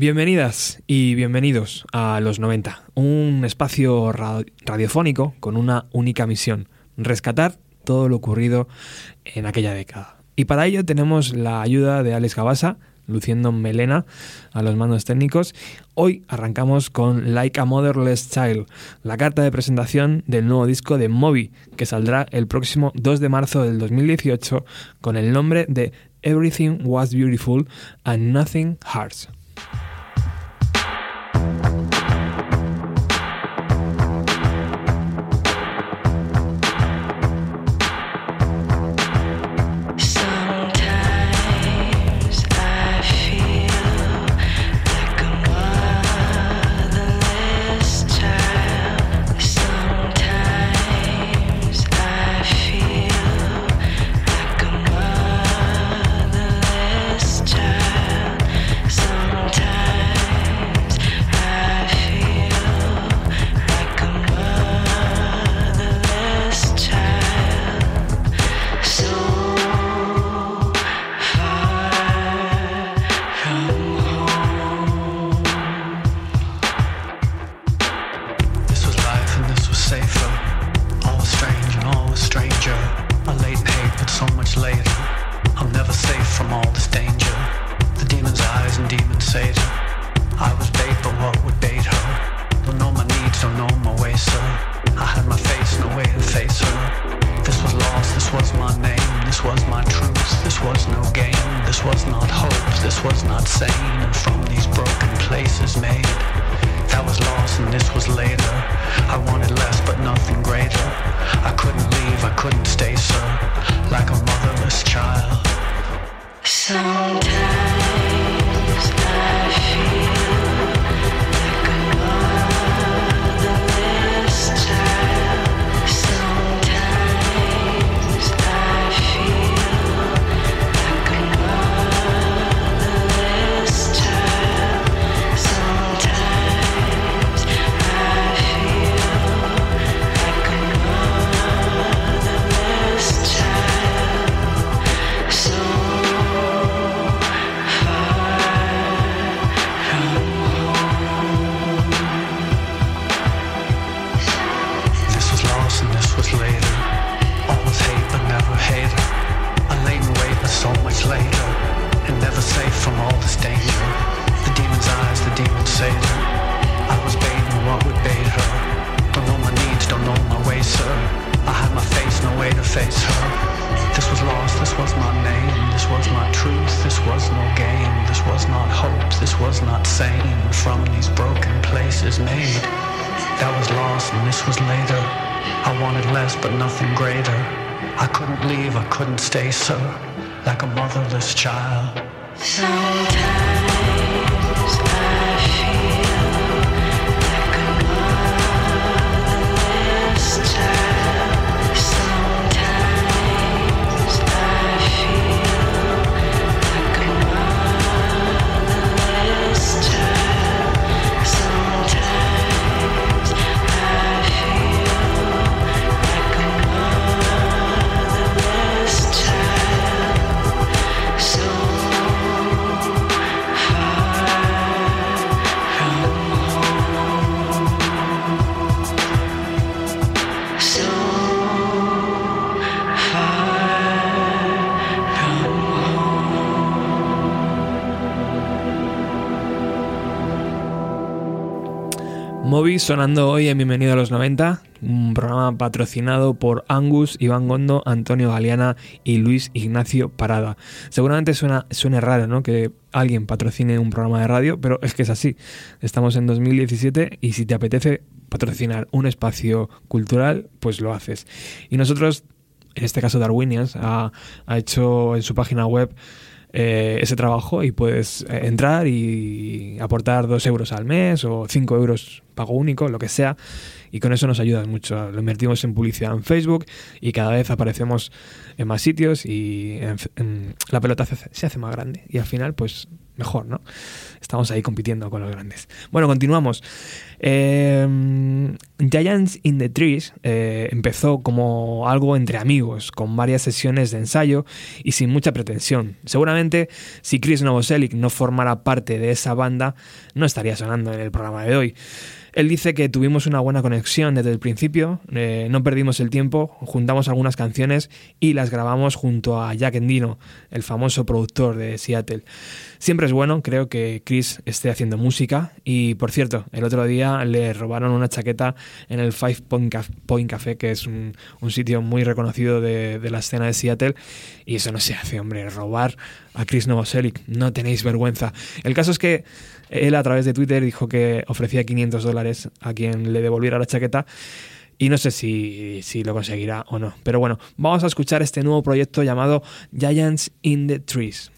Bienvenidas y bienvenidos a Los 90, un espacio radiofónico con una única misión, rescatar todo lo ocurrido en aquella década. Y para ello tenemos la ayuda de Alex Gabasa, luciendo melena a los mandos técnicos. Hoy arrancamos con Like a Motherless Child, la carta de presentación del nuevo disco de Moby, que saldrá el próximo 2 de marzo del 2018 con el nombre de Everything Was Beautiful and Nothing Hurts. way to face her. This was lost, this was my name, this was my truth, this was no game, this was not hope, this was not sane. From these broken places made, that was lost and this was later. I wanted less but nothing greater. I couldn't leave, I couldn't stay, sir, like a motherless child. Sometimes. Sonando hoy en Bienvenido a los 90, un programa patrocinado por Angus, Iván Gondo, Antonio Galeana y Luis Ignacio Parada. Seguramente suena, suene raro ¿no? que alguien patrocine un programa de radio, pero es que es así. Estamos en 2017 y si te apetece patrocinar un espacio cultural, pues lo haces. Y nosotros, en este caso Darwinians, ha, ha hecho en su página web eh, ese trabajo y puedes eh, entrar y aportar dos euros al mes o cinco euros pago único, lo que sea, y con eso nos ayudas mucho. Lo invertimos en publicidad en Facebook y cada vez aparecemos en más sitios y la pelota se hace más grande y al final pues mejor, ¿no? Estamos ahí compitiendo con los grandes. Bueno, continuamos. Eh, Giants in the Trees eh, empezó como algo entre amigos, con varias sesiones de ensayo y sin mucha pretensión. Seguramente, si Chris Novoselic no formara parte de esa banda, no estaría sonando en el programa de hoy. Él dice que tuvimos una buena conexión desde el principio, eh, no perdimos el tiempo, juntamos algunas canciones y las grabamos junto a Jack Endino, el famoso productor de Seattle. Siempre es bueno, creo que Chris esté haciendo música y por cierto, el otro día le robaron una chaqueta en el Five Point Café, que es un, sitio muy reconocido de, de, la escena de Seattle y eso no se hace, hombre, robar a Chris Novoselic, no tenéis vergüenza. El caso es que él a través de Twitter dijo que ofrecía 500 dólares a quien le devolviera la chaqueta y no sé si, si, lo conseguirá o no. Pero bueno, vamos a escuchar este nuevo proyecto llamado Giants in the Trees.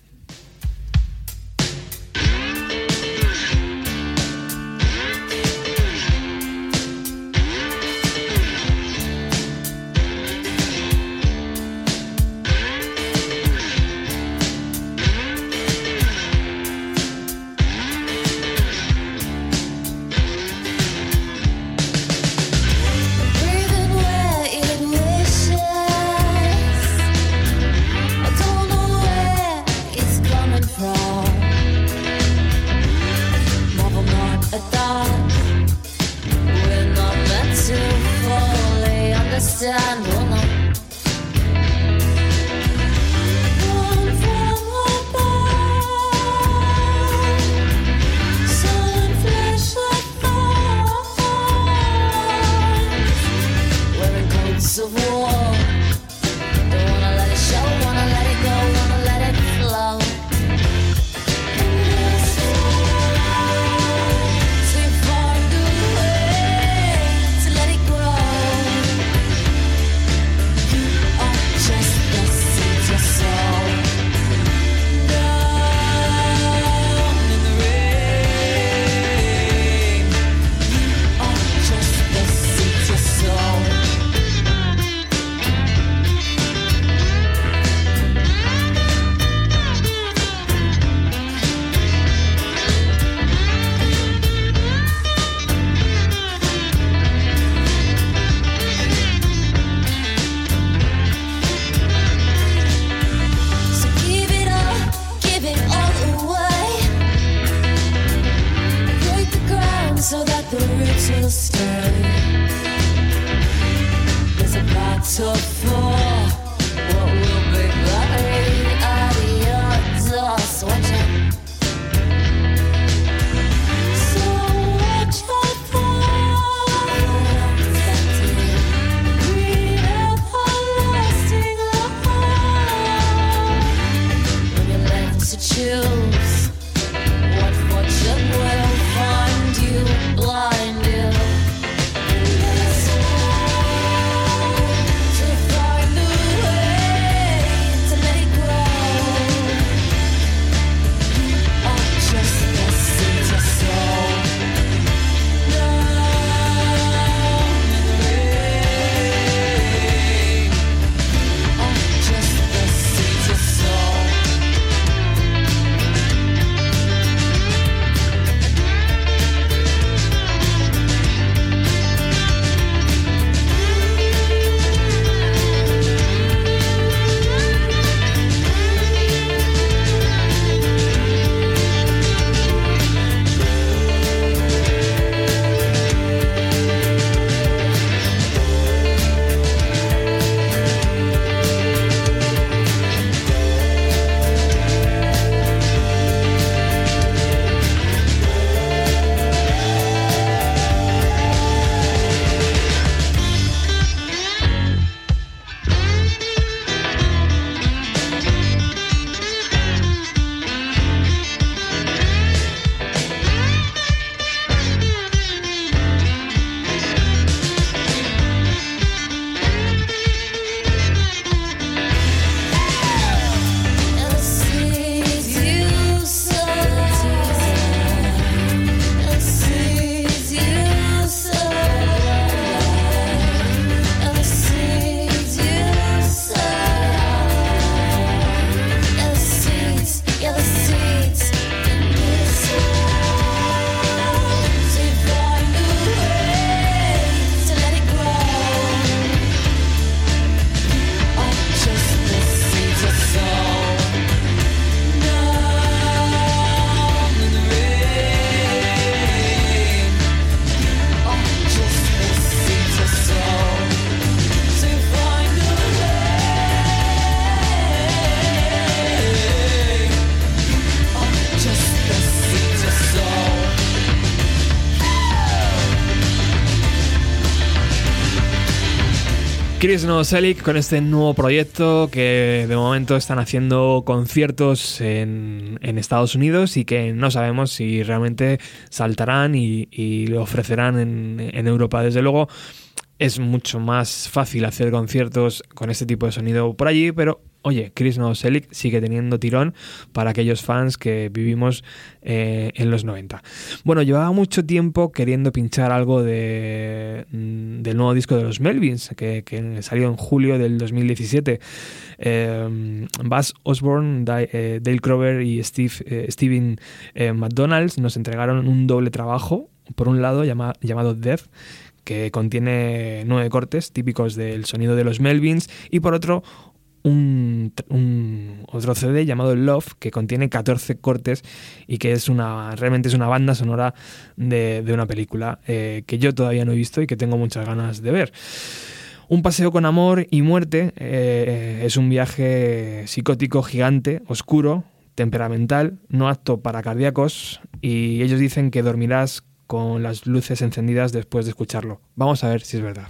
Chris Novoselic con este nuevo proyecto que de momento están haciendo conciertos en, Estados Unidos y que no sabemos si realmente saltarán y, lo ofrecerán en Europa. Desde luego es mucho más fácil hacer conciertos con este tipo de sonido por allí, pero oye, Chris Novoselic sigue teniendo tirón para aquellos fans que vivimos eh, en los 90. Bueno, llevaba mucho tiempo queriendo pinchar algo de, mm, del nuevo disco de los Melvins, que, salió en julio del 2017. Eh, Buzz Osborne, eh, Dale Crover y Steve, Steven McDonalds nos entregaron un doble trabajo, por un lado llamado Death, que contiene nueve cortes típicos del sonido de los Melvins, y por otro un, otro CD llamado Love que contiene 14 cortes y que es una realmente es una banda sonora de, una película eh, que yo todavía no he visto y que tengo muchas ganas de ver. Un paseo con amor y muerte eh, es un viaje psicótico gigante, oscuro, temperamental, no apto para cardíacos y ellos dicen que dormirás con las luces encendidas después de escucharlo. Vamos a ver si es verdad.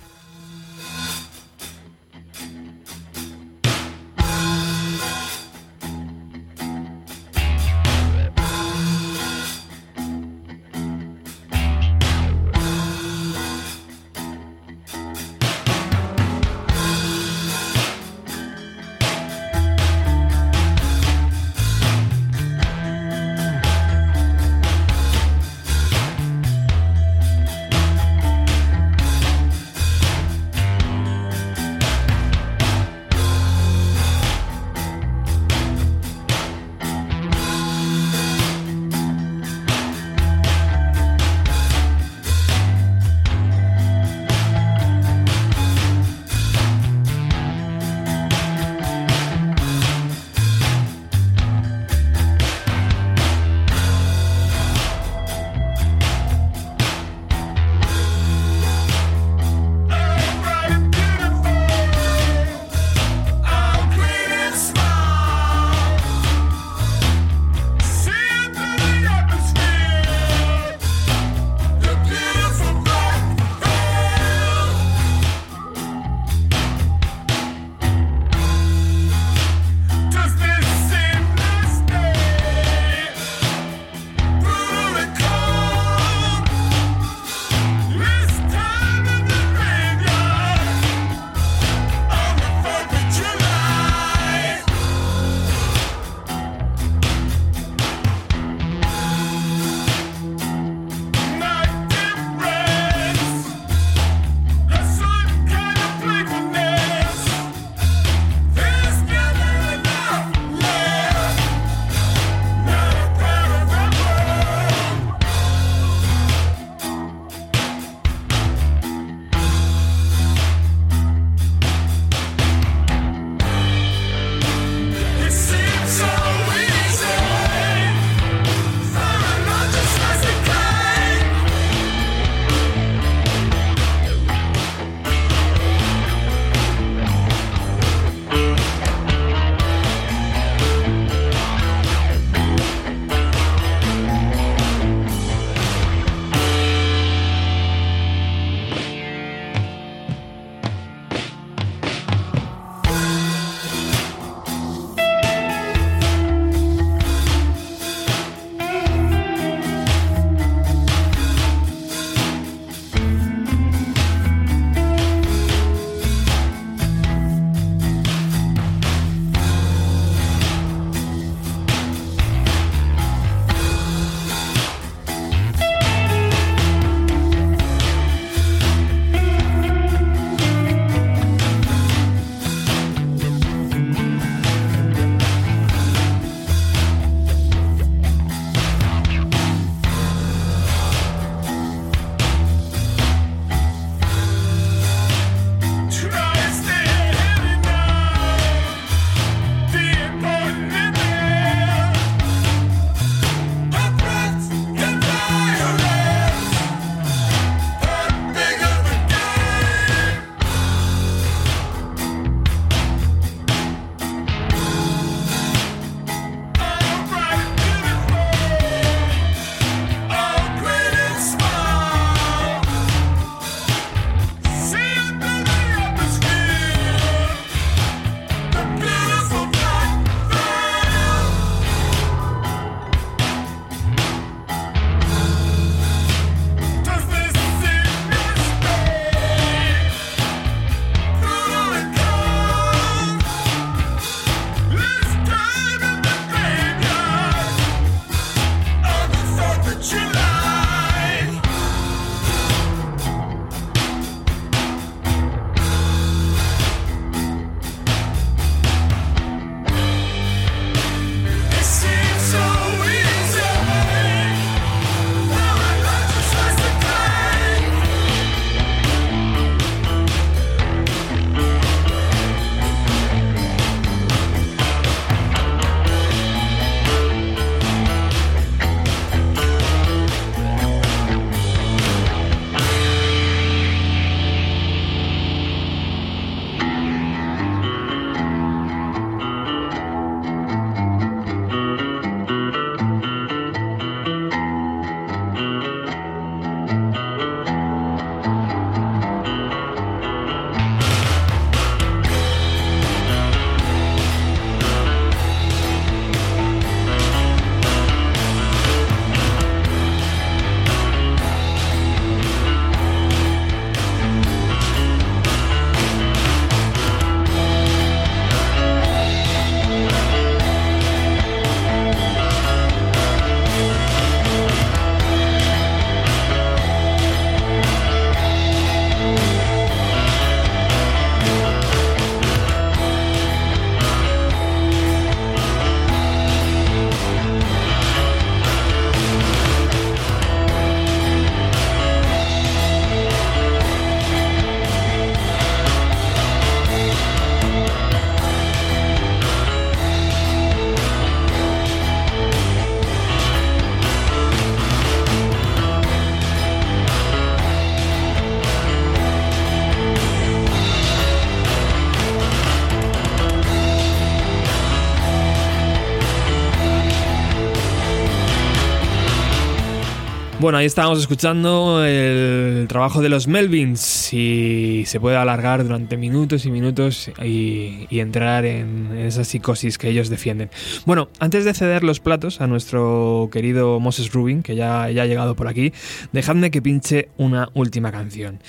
Bueno, ahí estábamos escuchando el trabajo de los Melvins y se puede alargar durante minutos y minutos y, entrar en esa psicosis que ellos defienden. Bueno, antes de ceder los platos a nuestro querido Moses Rubin, que ya, ya ha llegado por aquí, dejadme que pinche una última canción.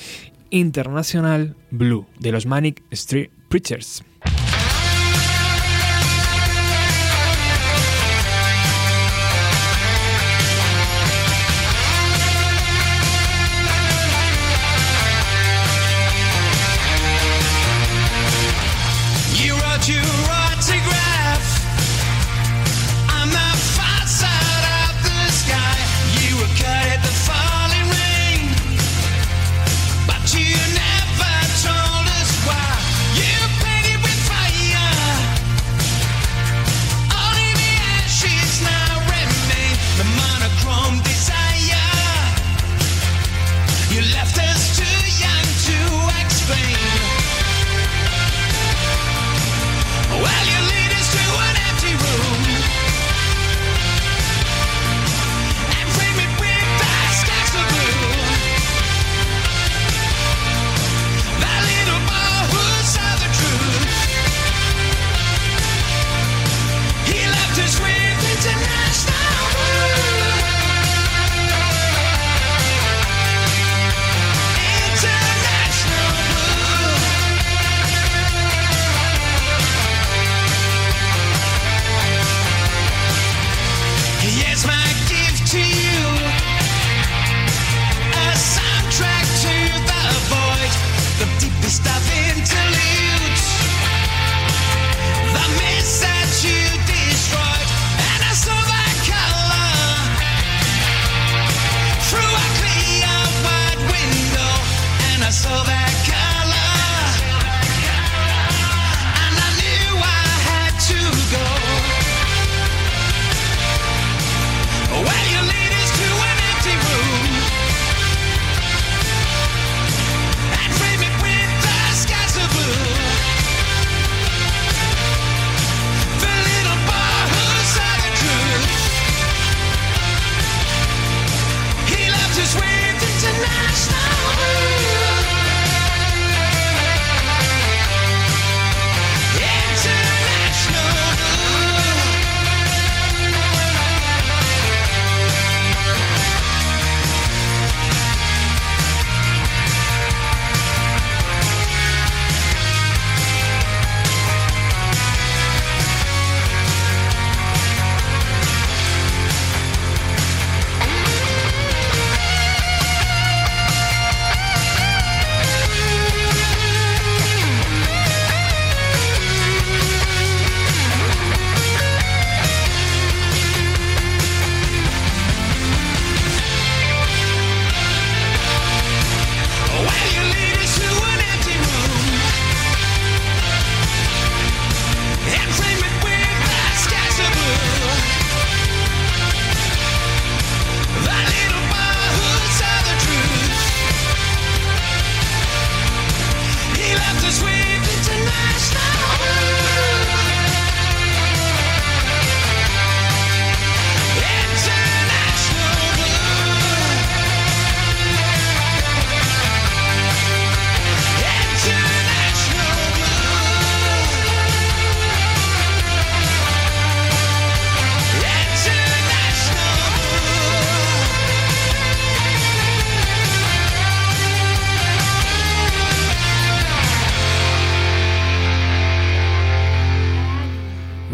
International Blue, de los Manic Street Preachers.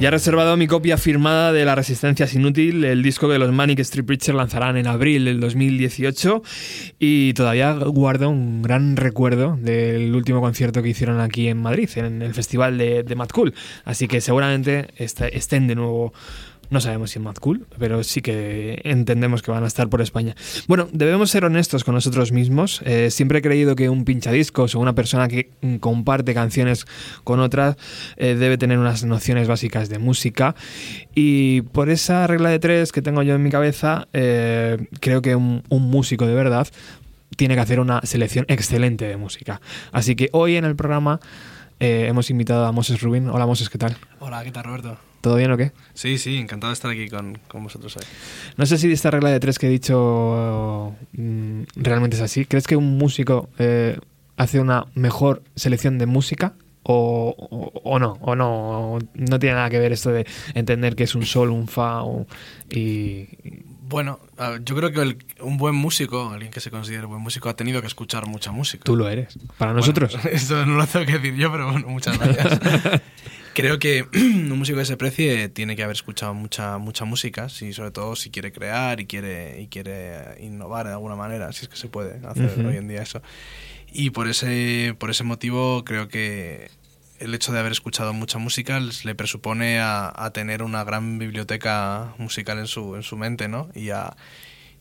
He reservado mi copia firmada de La Resistencia es Inútil, el disco que los Manic Street Preachers lanzarán en abril del 2018 y todavía guardo un gran recuerdo del último concierto que hicieron aquí en Madrid, en el festival de, de Mad Cool. Así que seguramente estén de nuevo no sabemos si en Mad Cool, pero sí que entendemos que van a estar por España. Bueno, debemos ser honestos con nosotros mismos. Eh, siempre he creído que un pinchadiscos o una persona que comparte canciones con otras eh, debe tener unas nociones básicas de música. Y por esa regla de tres que tengo yo en mi cabeza, eh, creo que un, músico de verdad tiene que hacer una selección excelente de música. Así que hoy en el programa hemos invitado a Moses Rubin. Hola Moses, ¿qué tal? Hola, ¿qué tal Roberto? ¿Todo bien o qué? Sí, sí, encantado de estar aquí con, vosotros hoy. No sé si esta regla de tres que he dicho mm, realmente es así. ¿Crees que un músico eh, hace una mejor selección de música o, o, no, o no, no tiene nada que ver esto de entender que es un sol, un fa y, Bueno, yo creo que un buen músico, alguien que se considere buen músico, ha tenido que escuchar mucha música. Tú lo eres, para nosotros. Eso no lo tengo que decir yo, pero bueno, muchas gracias. creo que un músico que se precie tiene que haber escuchado mucha mucha música, y sobre todo si quiere crear y quiere y quiere innovar de alguna manera, si es que se puede hacer hoy en día eso. Y por ese, por ese motivo creo que el hecho de haber escuchado mucha música le presupone a, a, tener una gran biblioteca musical en su, en su mente, ¿no? Y a,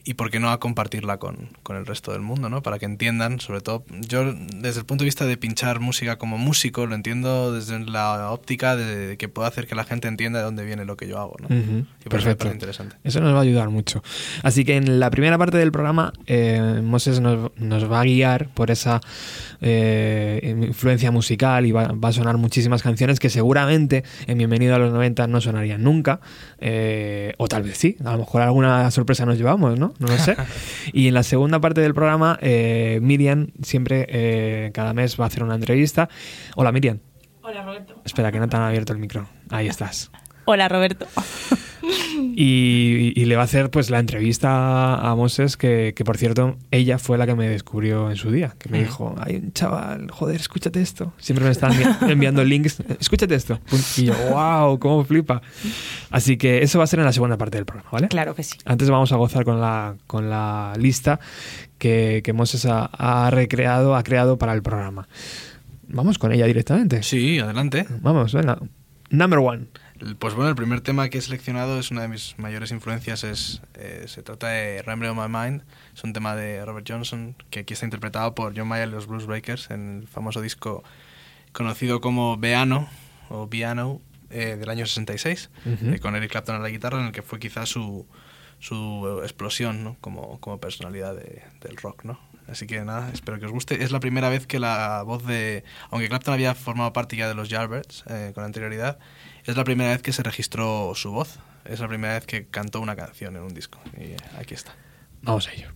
y por qué no a compartirla con, con, el resto del mundo, ¿no? Para que entiendan, sobre todo, yo desde el punto de vista de pinchar música como músico, lo entiendo desde la óptica de que puedo hacer que la gente entienda de dónde viene lo que yo hago, ¿no? y Perfecto. interesante. Eso nos va a ayudar mucho. Así que en la primera parte del programa, eh, Moses nos, nos, va a guiar por esa eh, influencia musical y va, va, a sonar muchísimas canciones que seguramente en Bienvenido a los 90 no sonarían nunca, eh, o tal vez sí, a lo mejor alguna sorpresa nos llevamos, ¿no? No lo sé. y en la segunda parte del programa, eh, Miriam siempre eh, cada mes va a hacer una entrevista. Hola Miriam. Hola Roberto. Espera, que no te han abierto el micro. Ahí estás. Hola Roberto. Y, le va a hacer pues la entrevista a Moses, que, por cierto, ella fue la que me descubrió en su día, que me mm. dijo, hay un chaval, joder, escúchate esto. Siempre me están enviando links, escúchate esto. Y yo, wow, cómo flipa. Así que eso va a ser en la segunda parte del programa, ¿vale? Claro que sí. Antes vamos a gozar con la, con la lista que, que Moses ha, ha recreado, ha creado para el programa. Vamos con ella directamente. Sí, adelante. Vamos, venga. Number one. Pues bueno, el primer tema que he seleccionado es una de mis mayores influencias. Es, eh, se trata de Remember on My Mind. Es un tema de Robert Johnson que aquí está interpretado por John Mayer y los Blues Breakers en el famoso disco conocido como Beano o Piano eh, del año 66, eh, con Eric Clapton a la guitarra, en el que fue quizás su, su explosión ¿no? como, como personalidad del rock. ¿no? Así que nada, espero que os guste. Es la primera vez que la voz de... Aunque Clapton había formado parte ya de los Yardbirds con anterioridad, es la primera vez que se registró su voz. Es la primera vez que cantó una canción en un disco. Y aquí está. Vamos a ello.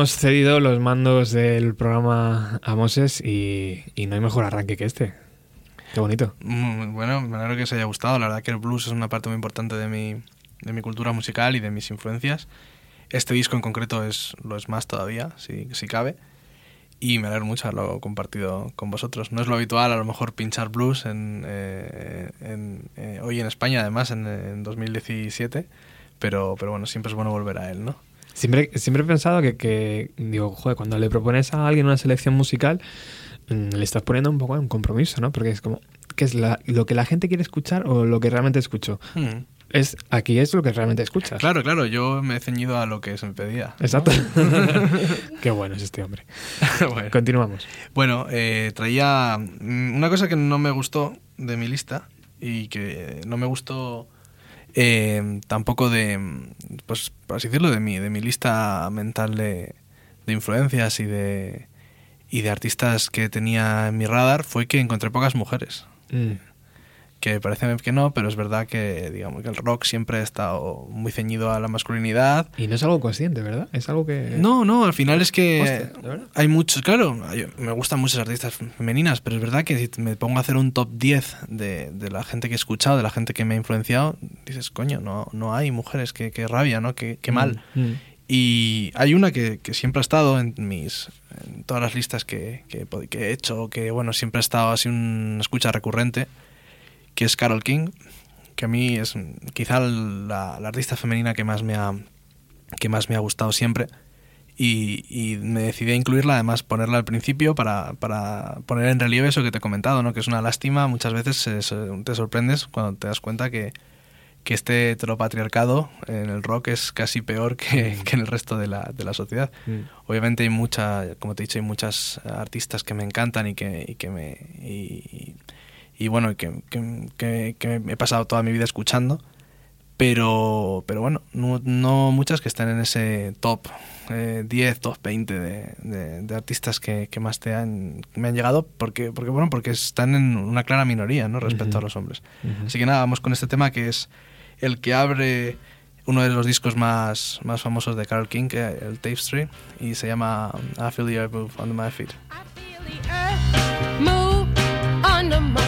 Hemos cedido los mandos del programa a Moses y, y no hay mejor arranque que este. Qué bonito. Mm, Bueno, me alegro que os haya gustado. La verdad que el blues es una parte muy importante de mi, de mi cultura musical y de mis influencias. Este disco en concreto es, lo es más todavía, si, si cabe. Y me alegro mucho haberlo compartido con vosotros. No es lo habitual, a lo mejor, pinchar blues en, eh, en, eh, hoy en España, además, en, en 2017. Pero, pero bueno, siempre es bueno volver a él, ¿no? Siempre, siempre he pensado que, que, digo, joder, cuando le propones a alguien una selección musical, mm, le estás poniendo un poco un compromiso, ¿no? Porque es como, ¿qué es la- lo que la gente quiere escuchar o lo que realmente escucho? Hmm. Es, aquí es lo que realmente escuchas. Claro, claro, yo me he ceñido a lo que se me pedía. ¿no? Exacto. Qué bueno es este hombre. Bueno. Continuamos. Bueno, eh, traía mm, una cosa que no me gustó de mi lista y que no me gustó eh, tampoco de, mm, pues, por así decirlo, de mi, de mi lista mental de, de influencias y de, y de artistas que tenía en mi radar fue que encontré pocas mujeres. Mm. Que parece que no, pero es verdad que, digamos, que el rock siempre ha estado muy ceñido a la masculinidad Y no es algo consciente, ¿verdad? Es algo que... no, no, al final es que Hostia, hay muchos, claro, hay- me gustan muchas artistas femeninas, pero es verdad que si me pongo a hacer un top 10 de, de la gente que he escuchado, de la gente que me ha influenciado, dices, coño, no, no hay mujeres, qué, qué rabia, ¿no? Qué, qué mal. Mm, mm. Y hay una que, que siempre ha estado en mis en todas las listas que, que, que he hecho, que bueno, siempre ha estado así una escucha recurrente, que es Carol King, que a mí es mm, quizá la, la artista femenina que más me ha que más me ha gustado siempre. Y, y me decidí a incluirla, además ponerla al principio para, para poner en relieve eso que te he comentado, ¿no? que es una lástima. Muchas veces te sorprendes cuando te das cuenta que, que este heteropatriarcado en el rock es casi peor que, que en el resto de la, de la sociedad. Mm. Obviamente hay mucha, como te he dicho, hay muchas artistas que me encantan y que, y que me y, y bueno, que, que, que- que he pasado toda mi vida escuchando, pero, pero bueno, no, no muchas que están en ese top eh, 10, top 20 de, de- de artistas que, que más te han, me han llegado, porque, porque bueno, porque están en una clara minoría, ¿no? Respecto Ujú. a los hombres. Ujú. Así que nada, vamos con este tema que es el que abre uno de los discos más, más famosos de Carol King, el Tapestry, y se llama I Feel the Earth Move Under My Feet. I feel the earth move under my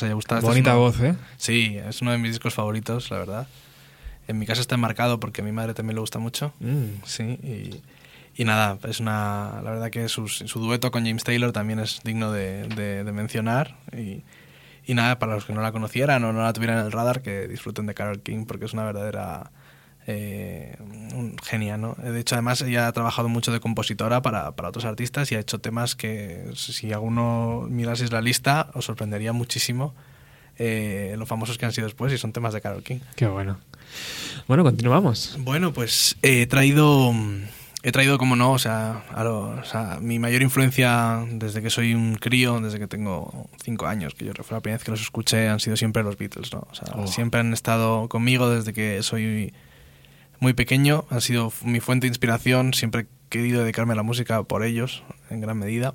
os haya gustado. Este es Bonita uno- voz, ¿eh? Sí, es uno de mis discos favoritos, la verdad. En mi casa está enmarcado porque a mi madre también le gusta mucho. Mm. Sí, y, y nada, es una. La verdad que su dueto con James Taylor también es digno de, de- de mencionar. Y, y nada, para los que no la conocieran o no la tuvieran en el radar, que disfruten de Carol King porque es una verdadera. Eh, un genia, ¿no? De hecho, además, ella ha trabajado mucho de compositora para, para otros artistas y ha hecho temas que, si alguno miraseis la lista, os sorprendería muchísimo eh, lo famosos que han sido después y son temas de Carol King. Qué bueno. Bueno, continuamos. Bueno, pues he traído, he traído, como no, o sea, a lo- o sea, mi mayor influencia desde que soy un crío, desde que tengo cinco años, que yo fue la primera vez que los escuché, han sido siempre los Beatles, ¿no? O sea, Oh. siempre han estado conmigo desde que soy muy pequeño, han sido mi fuente de inspiración, siempre he querido dedicarme a la música por ellos, en gran medida.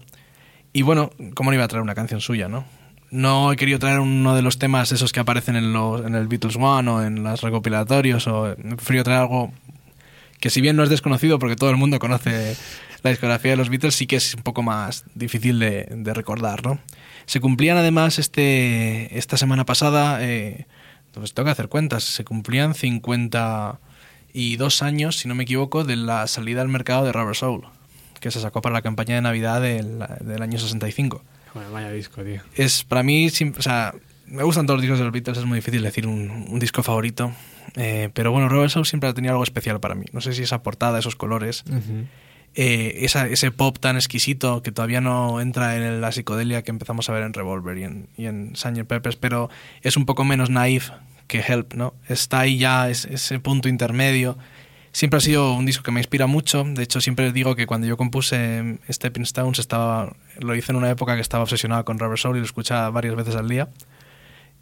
Y bueno, ¿cómo no iba a traer una canción suya, no? No he querido traer uno de los temas esos que aparecen en, los, en el Beatles One o en los recopilatorios, o he preferido traer algo que si bien no es desconocido porque todo el mundo conoce la discografía de los Beatles, sí que es un poco más difícil de, de recordar, ¿no? Se cumplían además este, esta semana pasada, eh, pues tengo que hacer cuentas, se cumplían 52 años, si no me equivoco, de la salida al mercado de Rubber Soul, que se sacó para la campaña de Navidad del, del año 65 Joder, vaya disco, tío. es para mí, o sea, me gustan todos los discos de los Beatles, es muy difícil decir un, un disco favorito. Eh, pero bueno, Rubber Soul siempre ha tenido algo especial para mí. No sé si esa portada, esos colores, Ujú. eh, esa- ese pop tan exquisito que todavía no entra en la psicodelia que empezamos a ver en Revolver y en, y en Sgt. Peppers, pero es un poco menos naif que Help, ¿no? Está ahí ya es- ese punto intermedio. Siempre ha sido un disco que me inspira mucho. De hecho, siempre digo que cuando yo compuse Stepping Stones estaba, lo hice en una época que estaba obsesionado con Rubber Soul y lo escuchaba varias veces al día.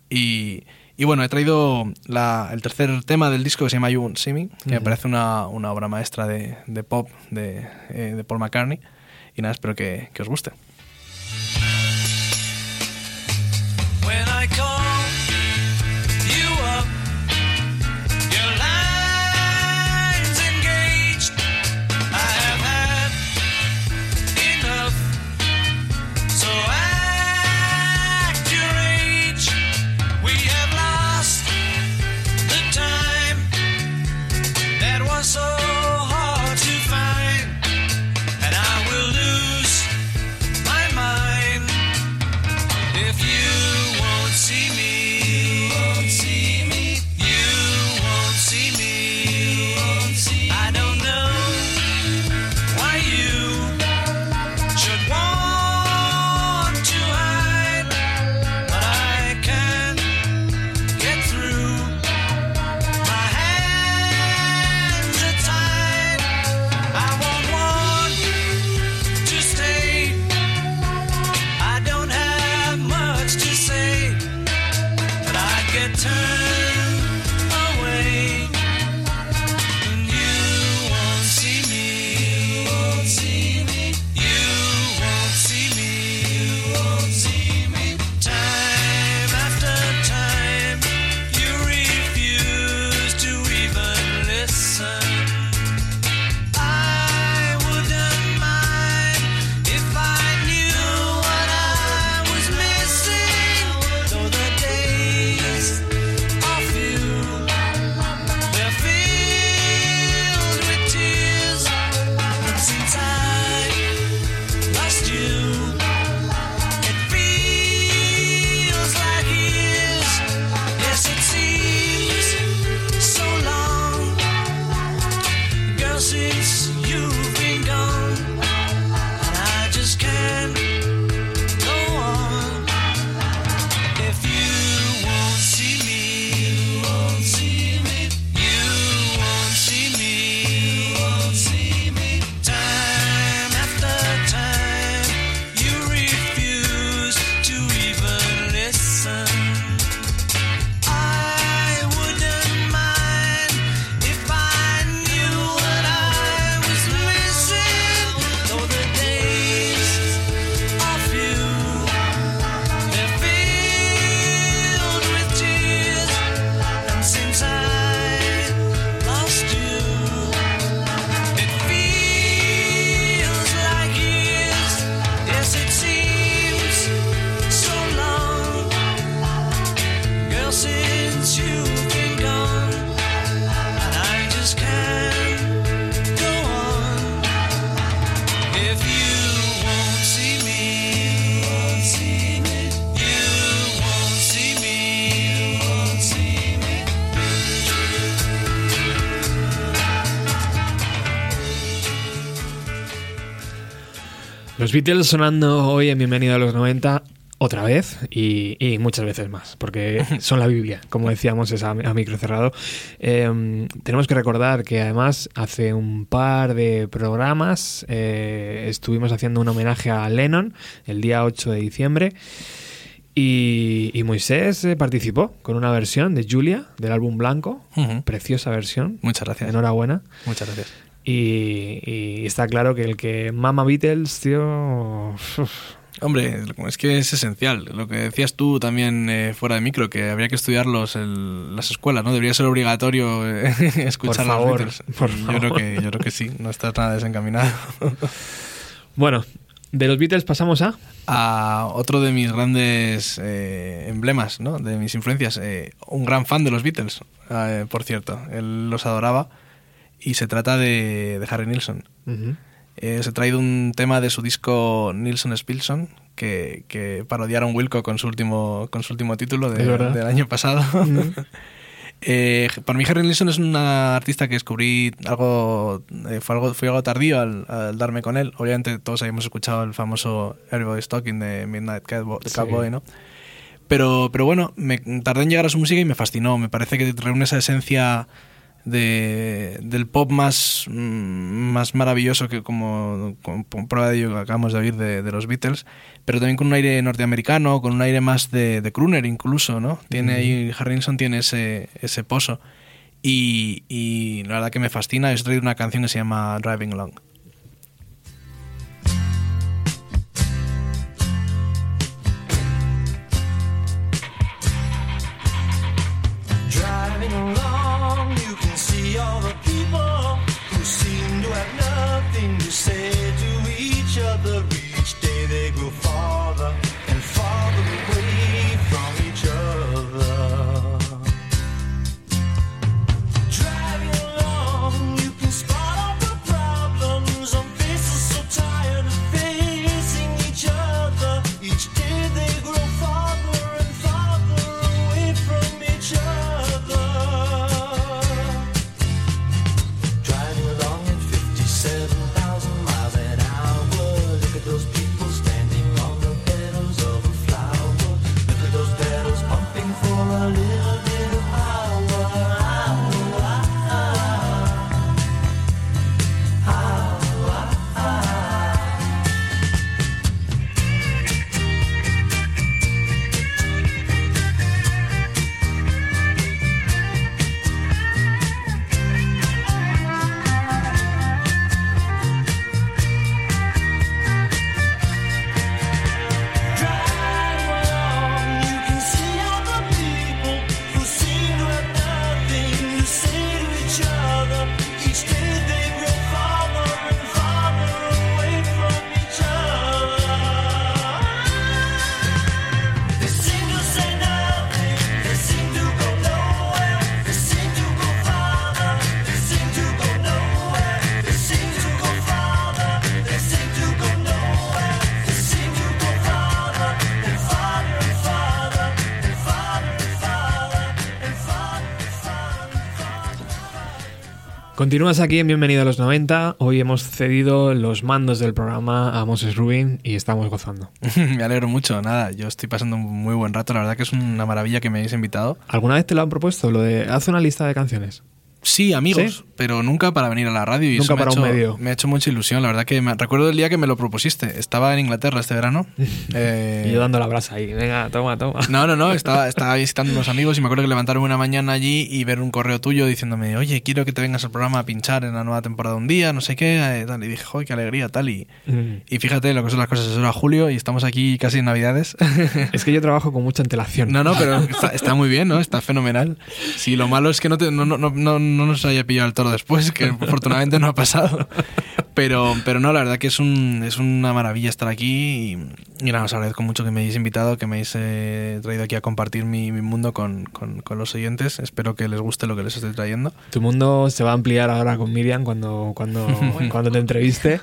Y, y bueno, he traído la- el tercer tema del disco que se llama You Won't See Me, que me Ujú. parece una, una obra maestra de, de pop de, eh, de Paul McCartney. Y nada, espero que, que os guste. When I call Beatles sonando hoy en Bienvenido a los 90 otra vez y, y muchas veces más, porque son la Biblia, como decíamos, es a, a micro cerrado. Eh, tenemos que recordar que además hace un par de programas eh, estuvimos haciendo un homenaje a Lennon el día 8 de diciembre. Y, y Moisés eh, participó con una versión de Julia del álbum Blanco, Ujú. preciosa versión. Muchas gracias. Enhorabuena. Muchas gracias. Y, y está claro que el que mama Beatles, tío. uf, Hombre, es que es esencial. Lo que decías tú también eh, fuera de micro, que habría que estudiarlos en las escuelas, ¿no? Debería ser obligatorio eh, escuchar Por a los Beatles. por yo favor. creo que yo creo que sí, no estás nada desencaminado. Bueno, de los Beatles pasamos a. a otro de mis grandes eh, emblemas, ¿no? De mis influencias, eh, un gran fan de los Beatles, por cierto. Él los adoraba y se trata de, de Harry Nilsson. Eh, os he traído un tema de su disco Nilsson Spilson que, que parodiaron Wilco con su último, con su último título de- del año pasado. Eh, para mí Harry Nilsson es una artista que descubrí algo, eh, fue algo, fui algo tardío al, al darme con él. Obviamente todos habíamos escuchado el famoso Everybody's Talking de Midnight Cowboy, Sí. Cowboy, ¿no? Pero, pero bueno, me tardé en llegar a su música y me fascinó. Me parece que reúne esa esencia de, del pop más, mm, más maravilloso que como, como prueba de ello que acabamos de oír de, de los Beatles, pero también con un aire norteamericano, con un aire más de, de crooner incluso, ¿no? Tiene ahí, Harrison tiene ese, ese pozo. Y, y la verdad que me fascina. He traído una canción que se llama Driving Along. Continúas aquí en Bienvenido a los 90. Hoy hemos cedido los mandos del programa a Moses Rubin y estamos gozando. me alegro mucho. Nada, yo estoy pasando un muy buen rato. La verdad que es una maravilla que me hayáis invitado. ¿Alguna vez te lo han propuesto? Lo de haz una lista de canciones. Sí, amigos, ¿Sí? pero nunca para venir a la radio. Y Nunca eso para ha un medio. Me ha hecho mucha ilusión. La verdad que me, recuerdo el día que me lo propusiste. Estaba en Inglaterra este verano. Eh, Y yo dando la brasa ahí. Venga, toma, toma. No, no, no, estaba, estaba visitando unos amigos y me acuerdo que levantaron una mañana allí y ver un correo tuyo diciéndome, oye, quiero que te vengas al programa a pinchar en la nueva temporada un día, no sé qué, eh, tal. Y dije, joder, qué alegría, tal. Y, Mm. y fíjate lo que son las cosas, eso era julio y estamos aquí casi en Navidades. Es que yo trabajo con mucha antelación. No, no, pero está, está muy bien, ¿no? Está fenomenal. Sí, lo malo es que no, te- no, no, no, no- no nos haya pillado el toro después, que afortunadamente no ha pasado. Pero, pero no, la verdad que es, un, es una maravilla estar aquí y, Y nada, os agradezco mucho que me hayáis invitado, que me hayáis eh, traído aquí a compartir mi, mi mundo con, con- con los oyentes. Espero que les guste lo que les estoy trayendo. Tu mundo se va a ampliar ahora con Miriam cuando, cuando, cuando te entreviste.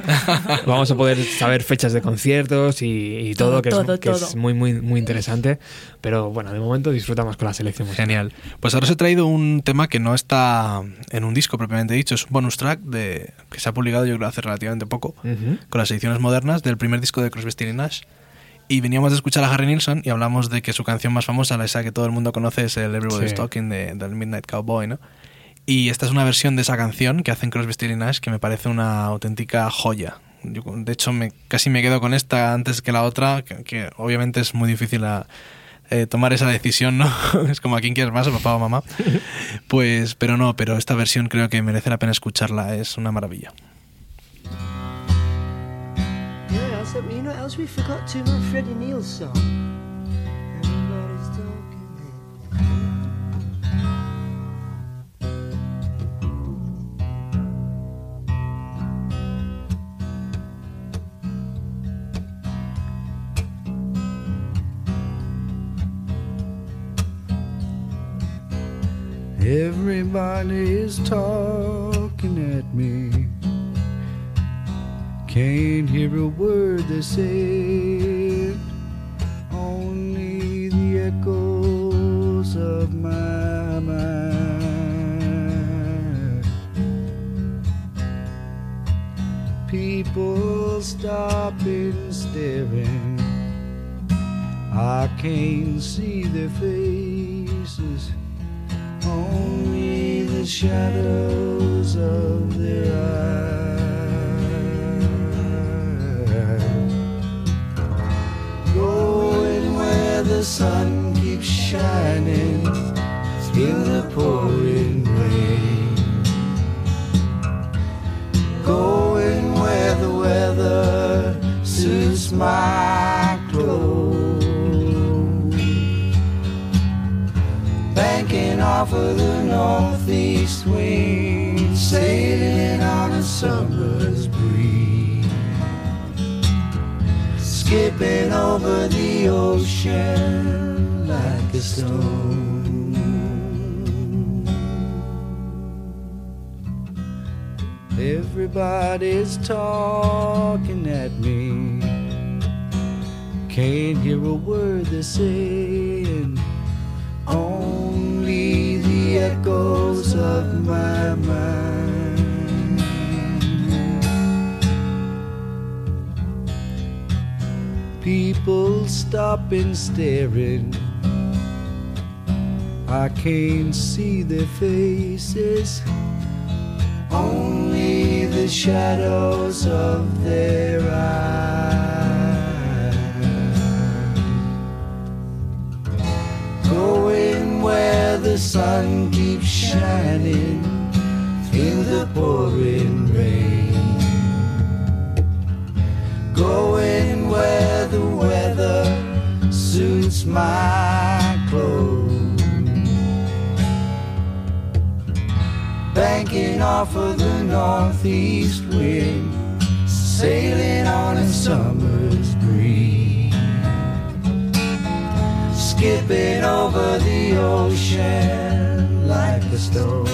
Vamos a poder saber fechas de conciertos y, y todo, Todo, que, todo, es, que todo. es muy, muy, muy interesante. Pero bueno, de momento disfruta más con la selección musical. Genial. Pues ahora os he traído un tema que no está en un disco propiamente dicho, es un bonus track de, que se ha publicado yo creo hace relativamente poco, Ujú. con las ediciones modernas del primer disco de Crosby, Stills Nash. Y veníamos de escuchar a Harry Nilsson y hablamos de que su canción más famosa, la esa que todo el mundo conoce, es el Everybody's Sí. Talking de, del Midnight Cowboy, ¿no? Y esta es una versión de esa canción que hacen Crosby, Stills Nash que me parece una auténtica joya. Yo, de hecho, me, casi me quedo con esta antes que la otra, que, que obviamente es muy difícil a, eh, tomar esa decisión, ¿no? es como a quién quieres más, a papá o mamá. Pues, pero no, pero esta versión creo que merece la pena escucharla, es una maravilla. Yeah, Talking. Everybody's talking at me. Can't hear a word they say. Only the echoes of my mind. People stopping, staring. I can't see their faces only the shadows of their eyes. Going where the sun keeps shining through the pouring rain. Going where the weather suits my clothes off of the northeast wind, sailing on a summer's breeze, skipping over the ocean like a stone. Everybody's talking at me. Can't hear a word they're saying echoes of my mind. People stopping, staring. I can't see their faces, only the shadows of their eyes going where sun keeps shining through the pouring rain. Going where the weather suits my clothes. Banking off of the northeast wind, sailing on a summer's skipping over the ocean like a stone.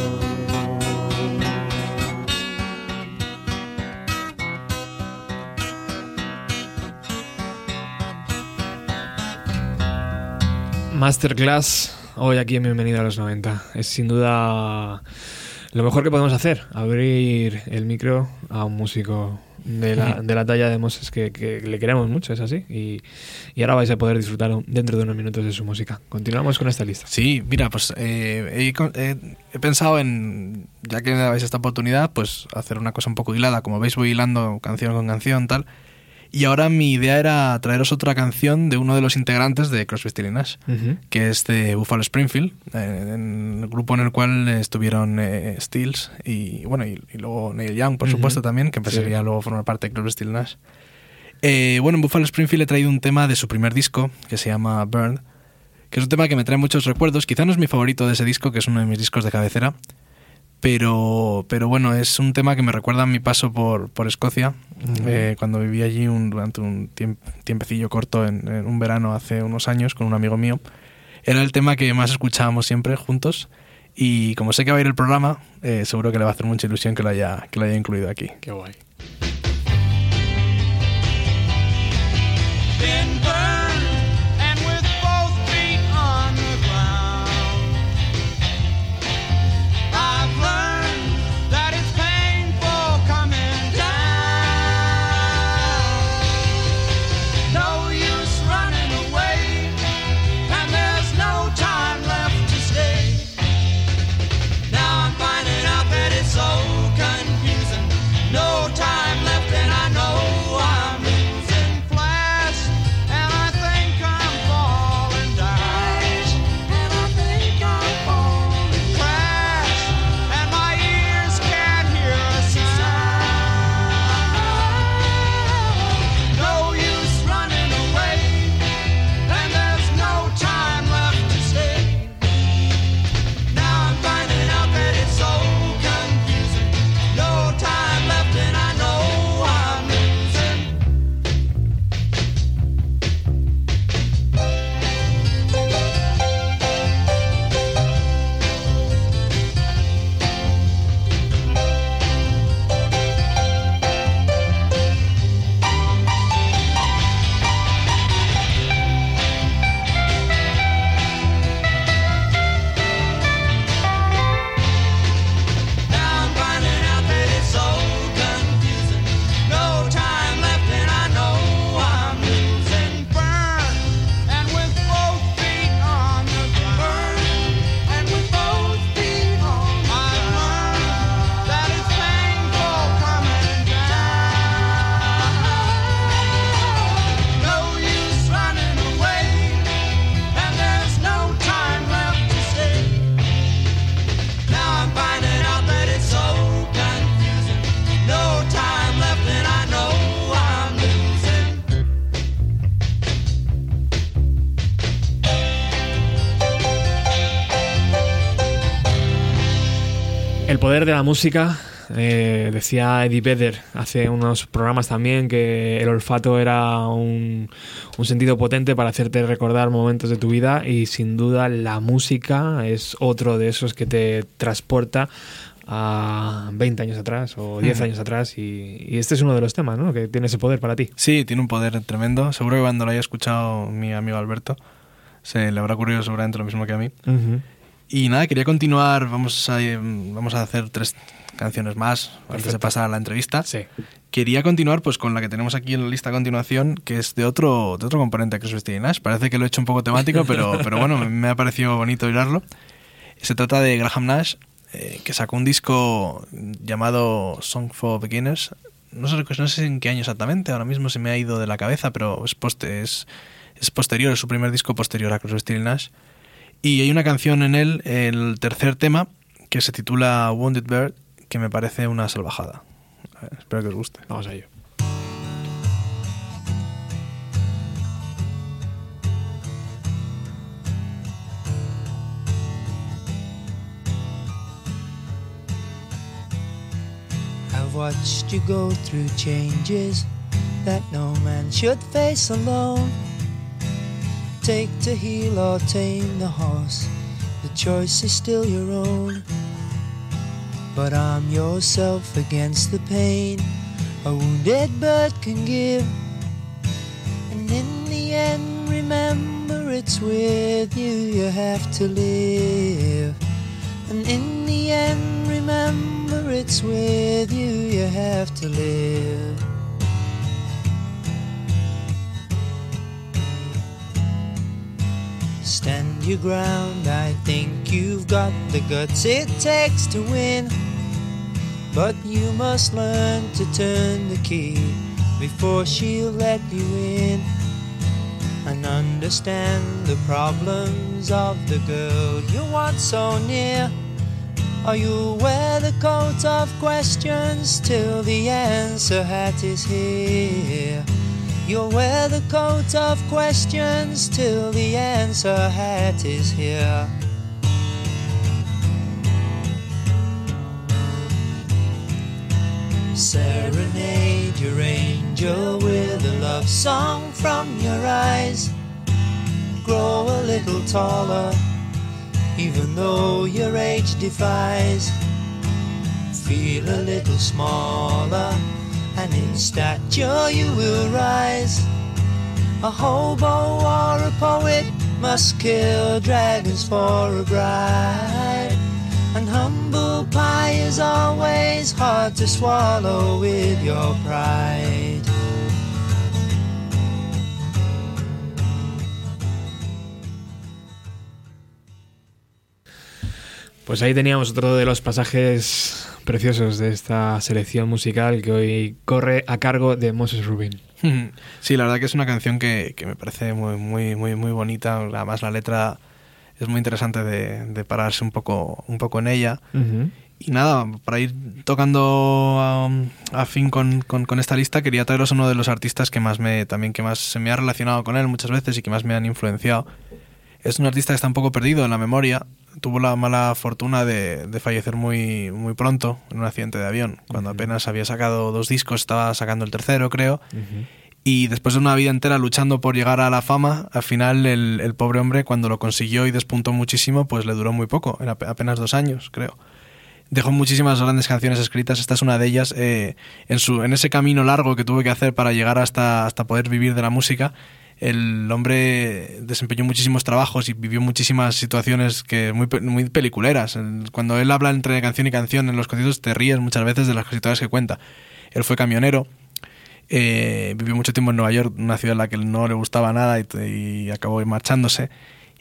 Masterclass, hoy aquí en Bienvenido a los 90. Es sin duda lo mejor que podemos hacer, abrir el micro a un músico de la, de la talla de Moses que, que le queremos mucho, es así. Y, y ahora vais a poder disfrutar dentro de unos minutos de su música. Continuamos con esta lista. Sí, mira, pues eh, he, con- he- he pensado en, ya que me esta oportunidad, pues hacer una cosa un poco hilada. Como veis, voy hilando canción con canción, tal. Y ahora mi idea era traeros otra canción de uno de los integrantes de Crosby, Stills Nash, que es de Buffalo Springfield, eh, en el grupo en el cual estuvieron eh, Stills y bueno y, y luego Neil Young, por supuesto también, que empezaría luego a formar parte de Crosby, Stills Nash. Eh, bueno, en Buffalo Springfield he traído un tema de su primer disco que se llama Burn, que es un tema que me trae muchos recuerdos. Quizá no es mi favorito de ese disco, que es uno de mis discos de cabecera, Pero, pero bueno, es un tema que me recuerda a mi paso por, por Escocia, eh, cuando viví allí un- durante un tiemp- tiempecillo corto en, en un verano hace unos años con un amigo mío. Era el tema que más escuchábamos siempre juntos y como sé que va a ir el programa, eh, seguro que le va a hacer mucha ilusión que lo haya, que lo haya incluido aquí. Qué guay. Poder de la música, eh, decía Eddie Vedder hace unos programas también que el olfato era un, un sentido potente para hacerte recordar momentos de tu vida y sin duda la música es otro de esos que te transporta a 20 años atrás o 10 años atrás y, y este es uno de los temas ¿no? que tiene ese poder para ti. Sí, tiene un poder tremendo. Seguro que cuando lo haya escuchado mi amigo Alberto, se le habrá ocurrido seguramente lo mismo que a mí. Y nada, quería continuar. Vamos a, eh, vamos a hacer tres canciones más antes de pasar a la entrevista. Sí. Quería continuar pues con la que tenemos aquí en la lista a continuación, que es de otro, de otro componente de Chris Steele Nash. Parece que lo he hecho un poco temático, pero, pero bueno, me, ha parecido bonito oírlo. Se trata de Graham Nash, eh, que sacó un disco llamado Song for Beginners. No sé, no sé en qué año exactamente, ahora mismo se me ha ido de la cabeza, pero es, poste, es, es posterior, es su primer disco posterior a Steele Nash. Y hay una canción en él, el tercer tema, que se titula Wounded Bird, que me parece una salvajada. A ver, espero que os guste. Vamos a ello. I've watched you go through changes that no man should face alone. Take to heel or tame the horse, the choice is still your own. But arm yourself against the pain a wounded bird can give. And in the end, remember it's with you you have to live. And in the end, remember it's with you you have to live. Stand your ground, I think you've got the guts it takes to win. But you must learn to turn the key before she'll let you in. And understand the problems of the girl you want so near. Are you wear the coat of questions till the answer hat is here? You'll wear the coat of questions till the answer hat is here. Serenade your angel with a love song from your eyes. Grow a little taller, even though your age defies. Feel a little smaller, and in stature you will rise. A hobo or a poet must kill dragons for a bride. And humble pie is always hard to swallow with your pride. Pues ahí teníamos otro de los pasajes preciosos de esta selección musical que hoy corre a cargo de Moses Rubin. Sí, la verdad que es una canción que, que me parece muy, muy, muy, muy bonita. Además, la letra es muy interesante de, de pararse un poco, un poco en ella. Y nada, para ir tocando um, a, fin con, con- con esta lista, quería traeros uno de los artistas que más me, también que más se me ha relacionado con él muchas veces y que más me han influenciado. Es un artista que está un poco perdido en la memoria. Tuvo la mala fortuna de, de fallecer muy, muy pronto en un accidente de avión. Cuando apenas había sacado dos discos, estaba sacando el tercero, creo. Y después de una vida entera luchando por llegar a la fama, al final el, el pobre hombre, cuando lo consiguió y despuntó muchísimo, pues le duró muy poco, en ape- apenas dos años, creo. Dejó muchísimas grandes canciones escritas, esta es una de ellas. eh, en, su, en ese camino largo que tuvo que hacer para llegar hasta, hasta poder vivir de la música, el hombre desempeñó muchísimos trabajos y vivió muchísimas situaciones que muy, muy peliculeras. El- Cuando él habla entre canción y canción en los conciertos, te ríes muchas veces de las historias que cuenta. Él fue camionero, eh, vivió mucho tiempo en Nueva York, una ciudad en la que no le gustaba nada y, acabó marchándose.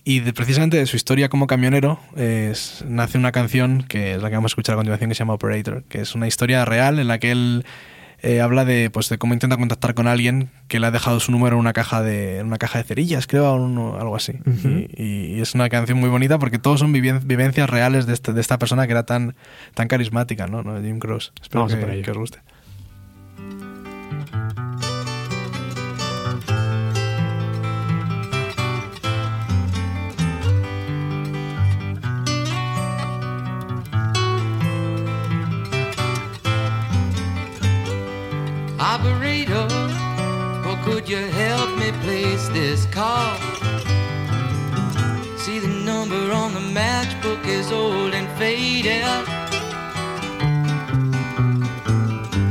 Y precisamente de su historia como camionero es- nace una canción que es la que vamos a escuchar a continuación que se llama Operator, que es una historia real en la que él eh, habla de, pues, de cómo intenta contactar con alguien que le ha dejado su número en una caja de, en una caja de cerillas, creo, o un- algo así. Y, y es una canción muy bonita porque todos son vivencias reales de, este- de esta persona que era tan, tan carismática, ¿no? ¿no? Jim Cross. Espero Vamos a que, por ello. que os guste. Operator, or could you help me place this call? See the number on the matchbook is old and faded.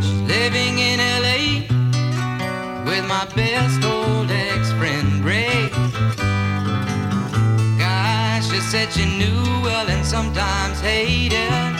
She's living in LA with my best old ex-friend Ray. Gosh, she said she knew well and sometimes hated.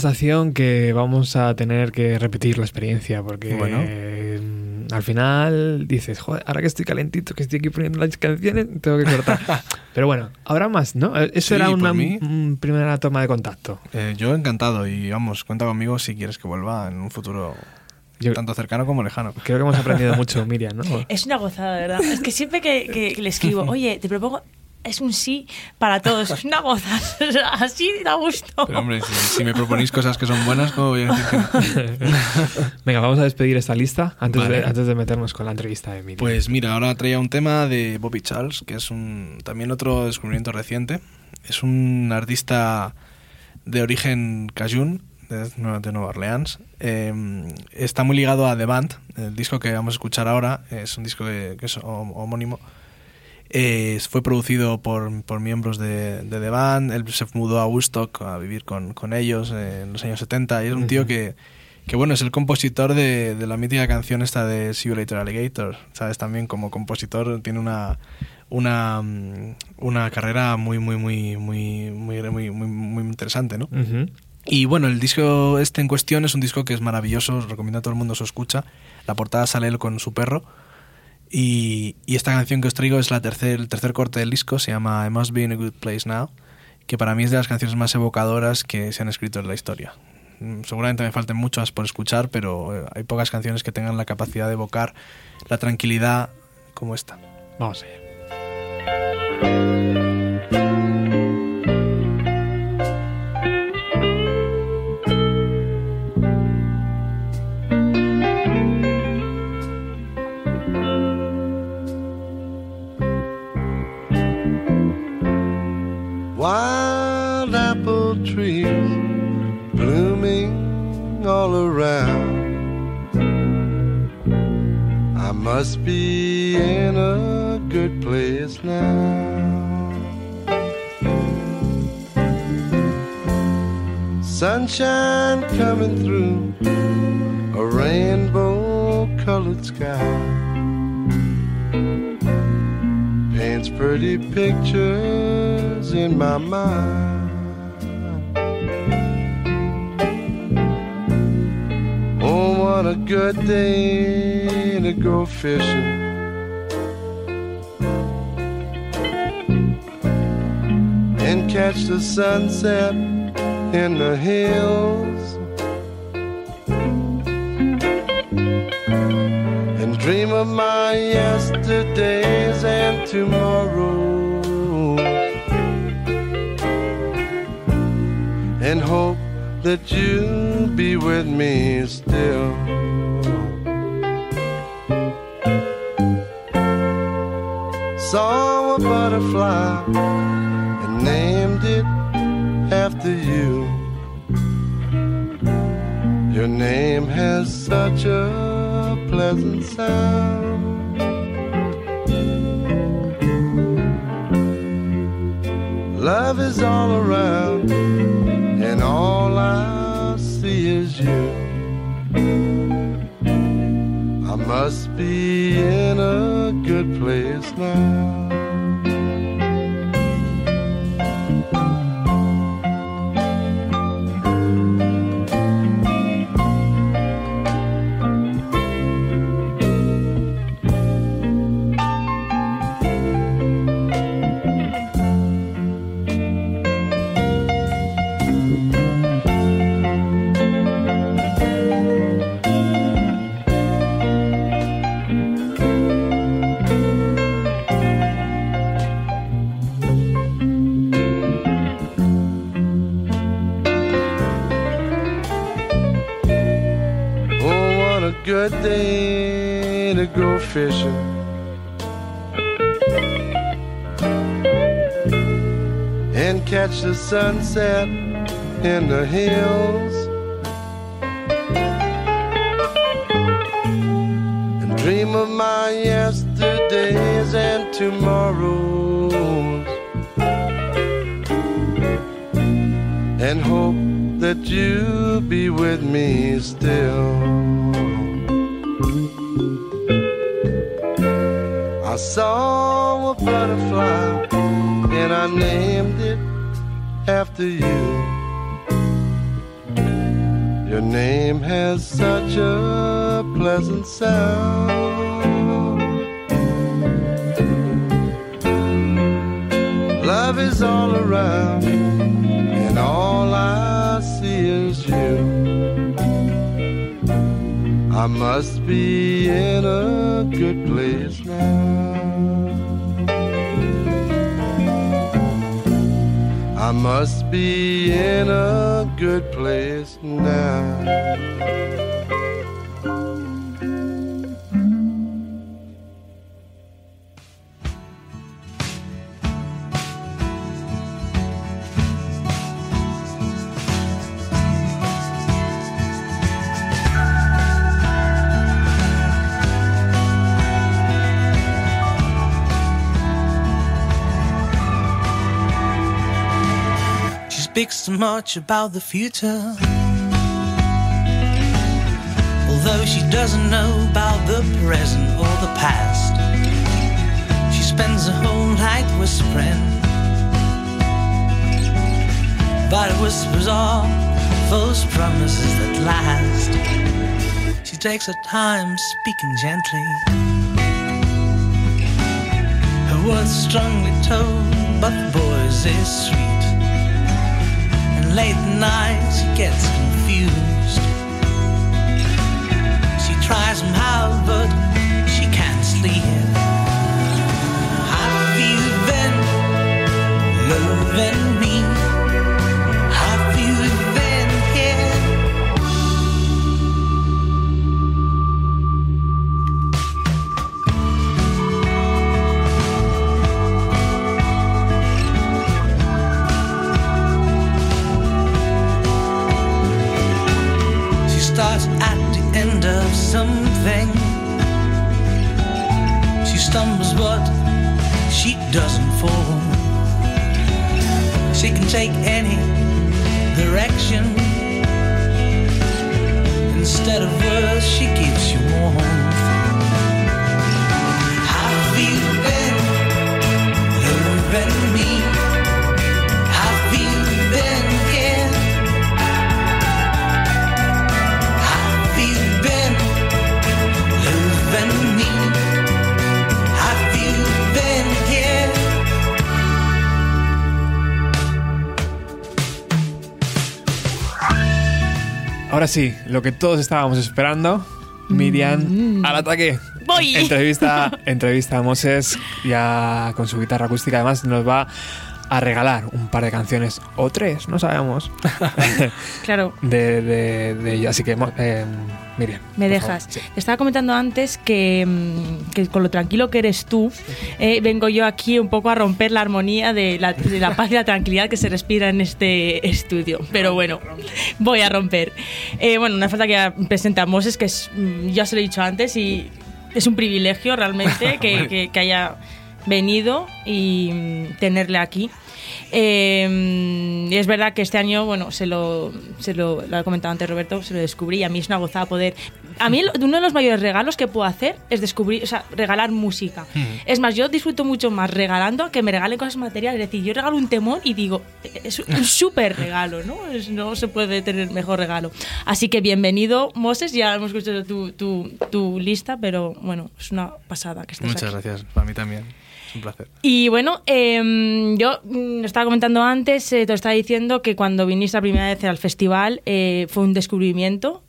Sensación que vamos a tener que repetir la experiencia porque Bueno. eh, al final dices, joder, ahora que estoy calentito, que estoy aquí poniendo las canciones, tengo que cortar. Pero bueno, habrá más, ¿no? Eh, Eso Sí, era una mí. primera toma de contacto. Eh, yo encantado y vamos, cuenta conmigo si quieres que vuelva en un futuro Yo tanto cercano como lejano. creo que hemos aprendido mucho, Miriam, ¿no? Es una gozada, de verdad. Es que siempre que, que- que le escribo, oye, te propongo, es un sí para todos. Es una sea, Así da gusto. Pero hombre, si, si me proponéis cosas que son buenas, ¿cómo voy a decir que no? Venga, vamos a despedir esta lista antes, Vale. de, antes de meternos con la entrevista de Miriam. Pues mira, ahora traía un tema de Bobby Charles, que es un también otro descubrimiento reciente. Es un artista de origen cajun, de, de Nueva Orleans. Eh, está muy ligado a The Band. El disco que vamos a escuchar ahora es un disco que, que es hom- homónimo. Eh, fue producido por, por miembros de, de The Band. Él se mudó a Woodstock a vivir con, con ellos eh, en los años 70. Y es un tío que, que, bueno, es el compositor de, de la mítica canción esta de See You Later Alligator. ¿Sabes? También como compositor tiene una, una, mm, una carrera muy, muy, muy, muy, muy, muy, muy, muy interesante, ¿no? Ujú. Y bueno, el disco este en cuestión es un disco que es maravilloso, os recomiendo a todo el mundo se escucha. La portada sale él con su perro. Y, y esta canción que os traigo es la tercer, el tercer corte del disco, se llama I Must Be in a Good Place Now, que para mí es de las canciones más evocadoras que se han escrito en la historia. Mm, Seguramente me falten muchas por escuchar, pero eh, hay pocas canciones que tengan la capacidad de evocar la tranquilidad como esta. Vamos allá. Wild apple trees blooming all around. I must be in a good place now. Sunshine coming through a rainbow colored sky paints pretty pictures in my mind. Oh, what a good day to go fishing. And catch the sunset in the hills. and dream of my yesterdays and tomorrows and hope that you'll be with me still. Saw a butterfly and named it after you. Your name has such a pleasant sound. Love is all around, and all I see is you. I must be in a good place now. The sunset in the hills. And dream of my yesterdays and tomorrows. and hope that you'll be with me still. I saw a butterfly and I named it after you. Your name has such a pleasant sound. Love is all around, and all I see is you. I must be in a good place now. I must be in a good place now. Much about the future. Although she doesn't know about the present or the past, she spends her whole night whispering. But it whispers all false promises that last. She takes her time speaking gently. Her words strongly told, but the boy's is sweet. Late at night she gets confused. She tries somehow, but she can't sleep. Have you been loving something. She stumbles, but she doesn't fall. She can take any direction. Instead of words, she gives you warmth. Have you been loving me? Ahora sí, lo que todos estábamos esperando. Miriam, al ataque. Voy. Entrevista, entrevista a Moses, ya con su guitarra acústica. Además, nos va a regalar un par de canciones, o tres, no sabemos, Claro. de, de. Así que, eh, Miriam. Me dejas. favor, sí. Te estaba comentando antes que, mm, que con lo tranquilo que eres tú, eh, vengo yo aquí un poco a romper la armonía de la, de la paz y la tranquilidad que se respira en este estudio. Pero bueno, voy a romper. Eh, bueno, no hace falta que presente a Moses, que es, mm, ya se lo he dicho antes, y es un privilegio realmente que, que- que haya venido y mm, tenerle aquí. Eh, y es verdad que este año, bueno, se lo, se lo, lo ha comentado antes Roberto, se lo descubrí y a mí es una gozada poder. A mí uno de los mayores regalos que puedo hacer es descubrir, o sea, regalar música. Es más, yo disfruto mucho más regalando que me regalen cosas materiales. Es decir, yo regalo un temón y digo, es un súper regalo, ¿no? Es- no se puede tener mejor regalo. Así que bienvenido, Moses, ya hemos escuchado tu, tu, tu lista, pero bueno, es una pasada que estés Muchas aquí. gracias, para mí también. Un placer. Y bueno, em, yo mm, estaba comentando antes, eh, te estaba diciendo que cuando viniste la primera vez al festival eh, fue un descubrimiento.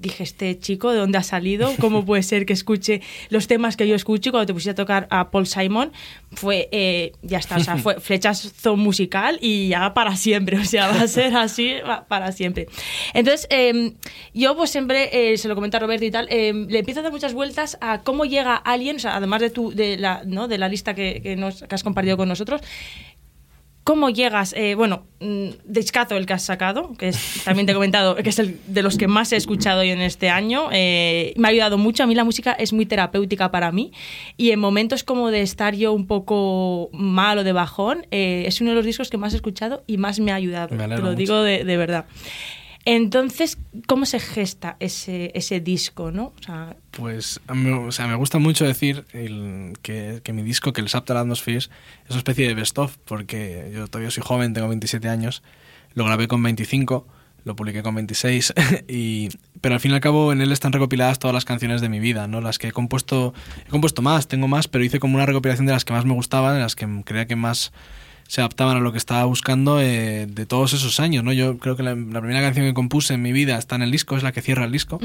Dije, este chico, ¿de dónde ha salido? ¿Cómo puede ser que escuche los temas que yo escucho? Y cuando te pusiste a tocar a Paul Simon, fue, eh, ya está, o sea, fue flechazo musical y ya para siempre, o sea, va a ser así para siempre. Entonces, em, yo pues siempre, eh, se lo comenté a Roberto y tal, em, le empiezo a dar muchas vueltas a cómo llega alguien, o sea, además de, tu, de, la, ¿no? de la lista que, que nos- que has compartido con nosotros, ¿Cómo llegas? Eh, bueno, mm, Discazo, el que has sacado, que es, también te he comentado, que es el de los que más he escuchado hoy en este año, eh, me ha ayudado mucho. A mí la música es muy terapéutica para mí y en momentos como de estar yo un poco mal o de bajón, eh, es uno de los discos que más he escuchado y más me ha ayudado. Me te lo mucho. digo de, de verdad. Entonces, ¿cómo se gesta ese, ese disco, no? O sea, Pues mí, o sea, me gusta mucho decir el- que, que mi disco, que el Subtle Atmospheres, es una especie de best of, porque yo todavía soy joven, tengo 27 años, lo grabé con 25, lo publiqué con 26, y, pero al fin y al cabo en él están recopiladas todas las canciones de mi vida, ¿no? Las que he compuesto, he compuesto más, tengo más, pero hice como una recopilación de las que más me gustaban, de las que creía que más se adaptaban a lo que estaba buscando eh, de todos esos años, ¿no? Yo creo que la, la primera canción que compuse en mi vida está en el disco, es la que cierra el disco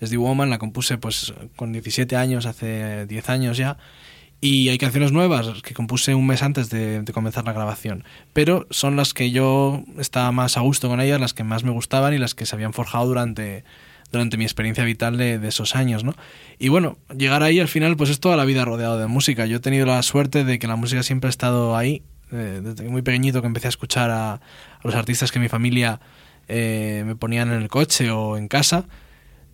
es The Woman, la compuse pues con 17 años, hace 10 años ya. Y hay canciones nuevas que compuse un mes antes de, de comenzar la grabación. Pero son las que yo estaba más a gusto con ellas, las que más me gustaban y las que se habían forjado durante, durante mi experiencia vital de, de esos años, ¿no? Y bueno, llegar ahí al final pues es toda la vida rodeado de música. Yo he tenido la suerte de que la música siempre ha estado ahí. Eh, desde muy pequeñito que empecé a escuchar a, a los artistas que mi familia eh, me ponían en el coche o en casa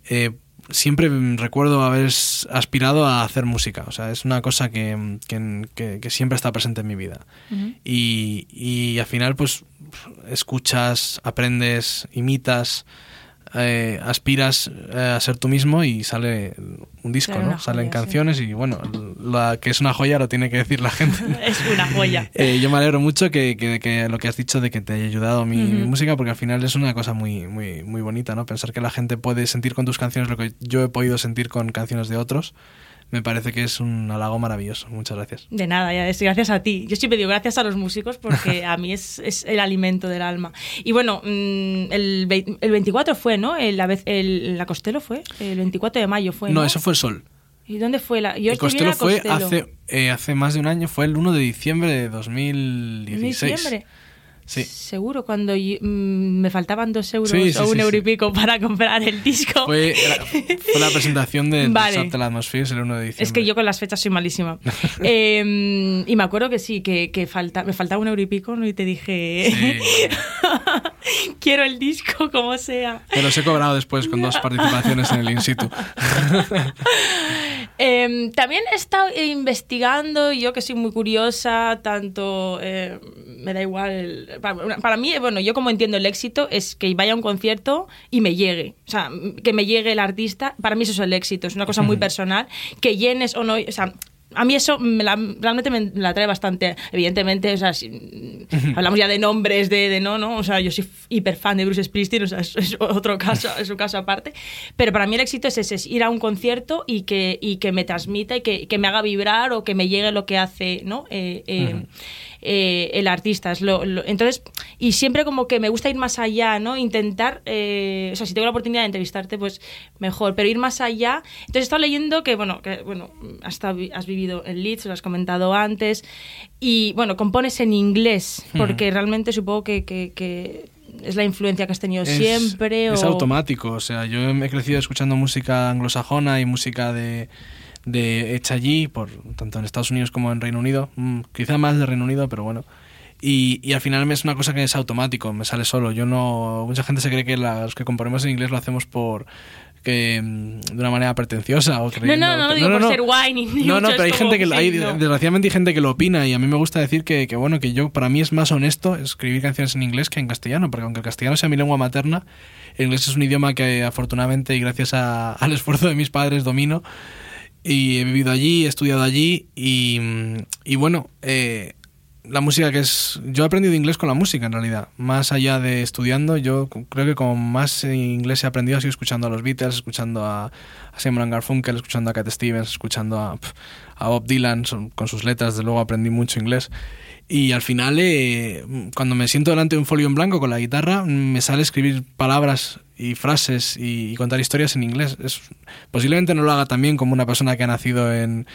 eh, siempre recuerdo haber aspirado a hacer música. O sea, es una cosa que, que- que- que siempre está presente en mi vida. y, y al final, pues, escuchas, aprendes, imitas, eh, aspiras eh, a ser tú mismo y sale un disco, ¿no? Salen joya, sí. canciones y bueno, la que es una joya lo tiene que decir la gente. es una joya. Eh, yo me alegro mucho que, que- que lo que has dicho de que te haya ayudado mi, mi Ujú. música, porque al final es una cosa muy, muy, muy bonita, ¿no? Pensar que la gente puede sentir con tus canciones lo que yo he podido sentir con canciones de otros, me parece que es un halago maravilloso. Muchas gracias. De nada, ya es gracias a ti. Yo siempre digo gracias a los músicos porque a mí es, es el alimento del alma. Y bueno, mm, el, el 24 fue, ¿no? El, la, vez, el, la Costello fue. El 24 de mayo fue. No, No, eso fue el Sol. ¿Y dónde fue la.? Yo el en Costello fue Costello. hace, eh, hace más de un año, fue el 1 de diciembre de ¿En 2016. diciembre? Sí. Seguro, cuando yo- mm, me faltaban dos euros Sí, sí, o un euro y pico para comprar el disco. Fue, era- fue la presentación de Vale. Subtle Atmospheres el 1 de diciembre. Es que yo con las fechas soy malísima. Eh, y me acuerdo que sí, que, que falta, me faltaba un euro y pico ¿no? y te dije, quiero el disco como sea. Me los he cobrado después con dos participaciones en el in situ. Eh, también he estado investigando, yo que soy muy curiosa, tanto eh, me da igual. Para, para mí, bueno, yo como entiendo el éxito es que vaya a un concierto y me llegue. O sea, que me llegue el artista, para mí eso es el éxito, es una cosa muy personal. Que llenes o no, o sea. A mí eso me la- realmente me la trae bastante. Evidentemente, o sea, si- hablamos ya de nombres, de, de no, no. O sea, yo soy hiper fan de Bruce Springsteen, o sea, es, es otro caso, es un caso aparte. Pero para mí el éxito es ese, es ir a un concierto y que, y que me transmita y que, que me haga vibrar o que me llegue lo que hace, ¿no? Eh, eh, eh, el artista. Es lo- lo- entonces, y siempre como que me gusta ir más allá, ¿no? Intentar, eh, o sea, si tengo la oportunidad de entrevistarte, pues mejor, pero ir más allá. Entonces he estado leyendo que, bueno, que, bueno, has, vivido en Leeds, lo has comentado antes, y bueno, compones en inglés, porque realmente supongo que, que- que es la influencia que has tenido Es- siempre. Es o... automático, o sea, yo he crecido escuchando música anglosajona y música de, de hecha allí, por, tanto en Estados Unidos como en Reino Unido, Mm, quizá más de Reino Unido, pero bueno. Y, y al final es una cosa que es automático, me sale solo. Yo no. Mucha gente se cree que los que componemos en inglés lo hacemos por que mm, de una manera pretenciosa o No, no, no, no digo por ser guay ni, no, no, pero hay gente que hay, no. desgraciadamente hay gente que lo opina y a mí me gusta decir que, que, bueno que yo para mí es más honesto escribir canciones en inglés que en castellano, porque aunque el castellano sea mi lengua materna, el inglés es un idioma que afortunadamente y gracias a- al esfuerzo de mis padres domino y he vivido allí, he estudiado allí y, y bueno, eh, la música que es... Yo he aprendido inglés con la música en realidad, más allá de estudiando, yo creo que como más inglés he aprendido ha sido escuchando a los Beatles, escuchando a, a Simon Garfunkel, escuchando a Cat Stevens, escuchando a, a Bob Dylan con sus letras, de luego aprendí mucho inglés. Y al final, eh, cuando me siento delante de un folio en blanco con la guitarra, me sale escribir palabras y frases y, y contar historias en inglés. Es, posiblemente no lo haga tan bien como una persona que ha nacido en,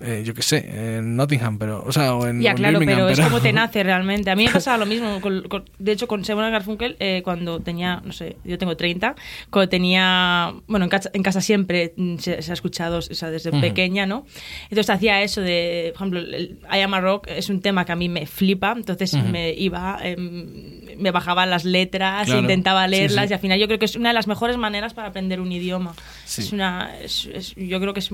eh, yo qué sé, en Nottingham, pero, o sea, o en, o Ya, en claro, Birmingham, pero es pero- como te nace realmente. A mí me pasaba lo mismo. con- con- de hecho, con Simon Garfunkel, eh, cuando tenía, no sé, yo tengo 30, cuando tenía, bueno, en casa, en casa siempre se, se ha escuchado, o sea, desde Ujú. pequeña, ¿no? Entonces hacía eso de, por ejemplo, el I Am a Rock es un tema que a mí me flipa, entonces Ujú. me iba, em, me bajaba las letras, Claro. intentaba Sí, leerlas sí. y al final yo creo que es una de las mejores maneras para aprender un idioma. Sí. Es una, es- es- yo creo que es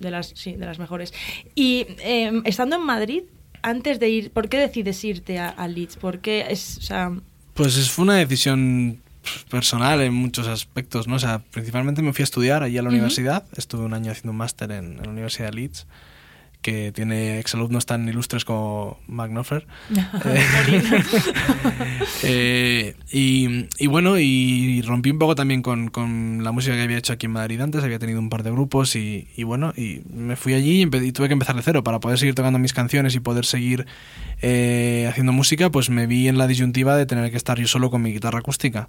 de las, sí, de las mejores. Y eh, estando en Madrid, antes de ir, ¿por qué decides irte a, a Leeds? ¿Por qué es, o sea, Pues es- fue una decisión personal en muchos aspectos, ¿no? O sea, principalmente me fui a estudiar allí a la universidad. Estuve un año haciendo un máster en, en la Universidad de Leeds, que tiene exalumnos tan ilustres como McNoffer. Eh, y, y bueno, y rompí un poco también con, con la música que había hecho aquí en Madrid antes, había tenido un par de grupos y, y bueno, y me fui allí y tuve que empezar de cero para poder seguir tocando mis canciones y poder seguir eh, haciendo música, pues me vi en la disyuntiva de tener que estar yo solo con mi guitarra acústica.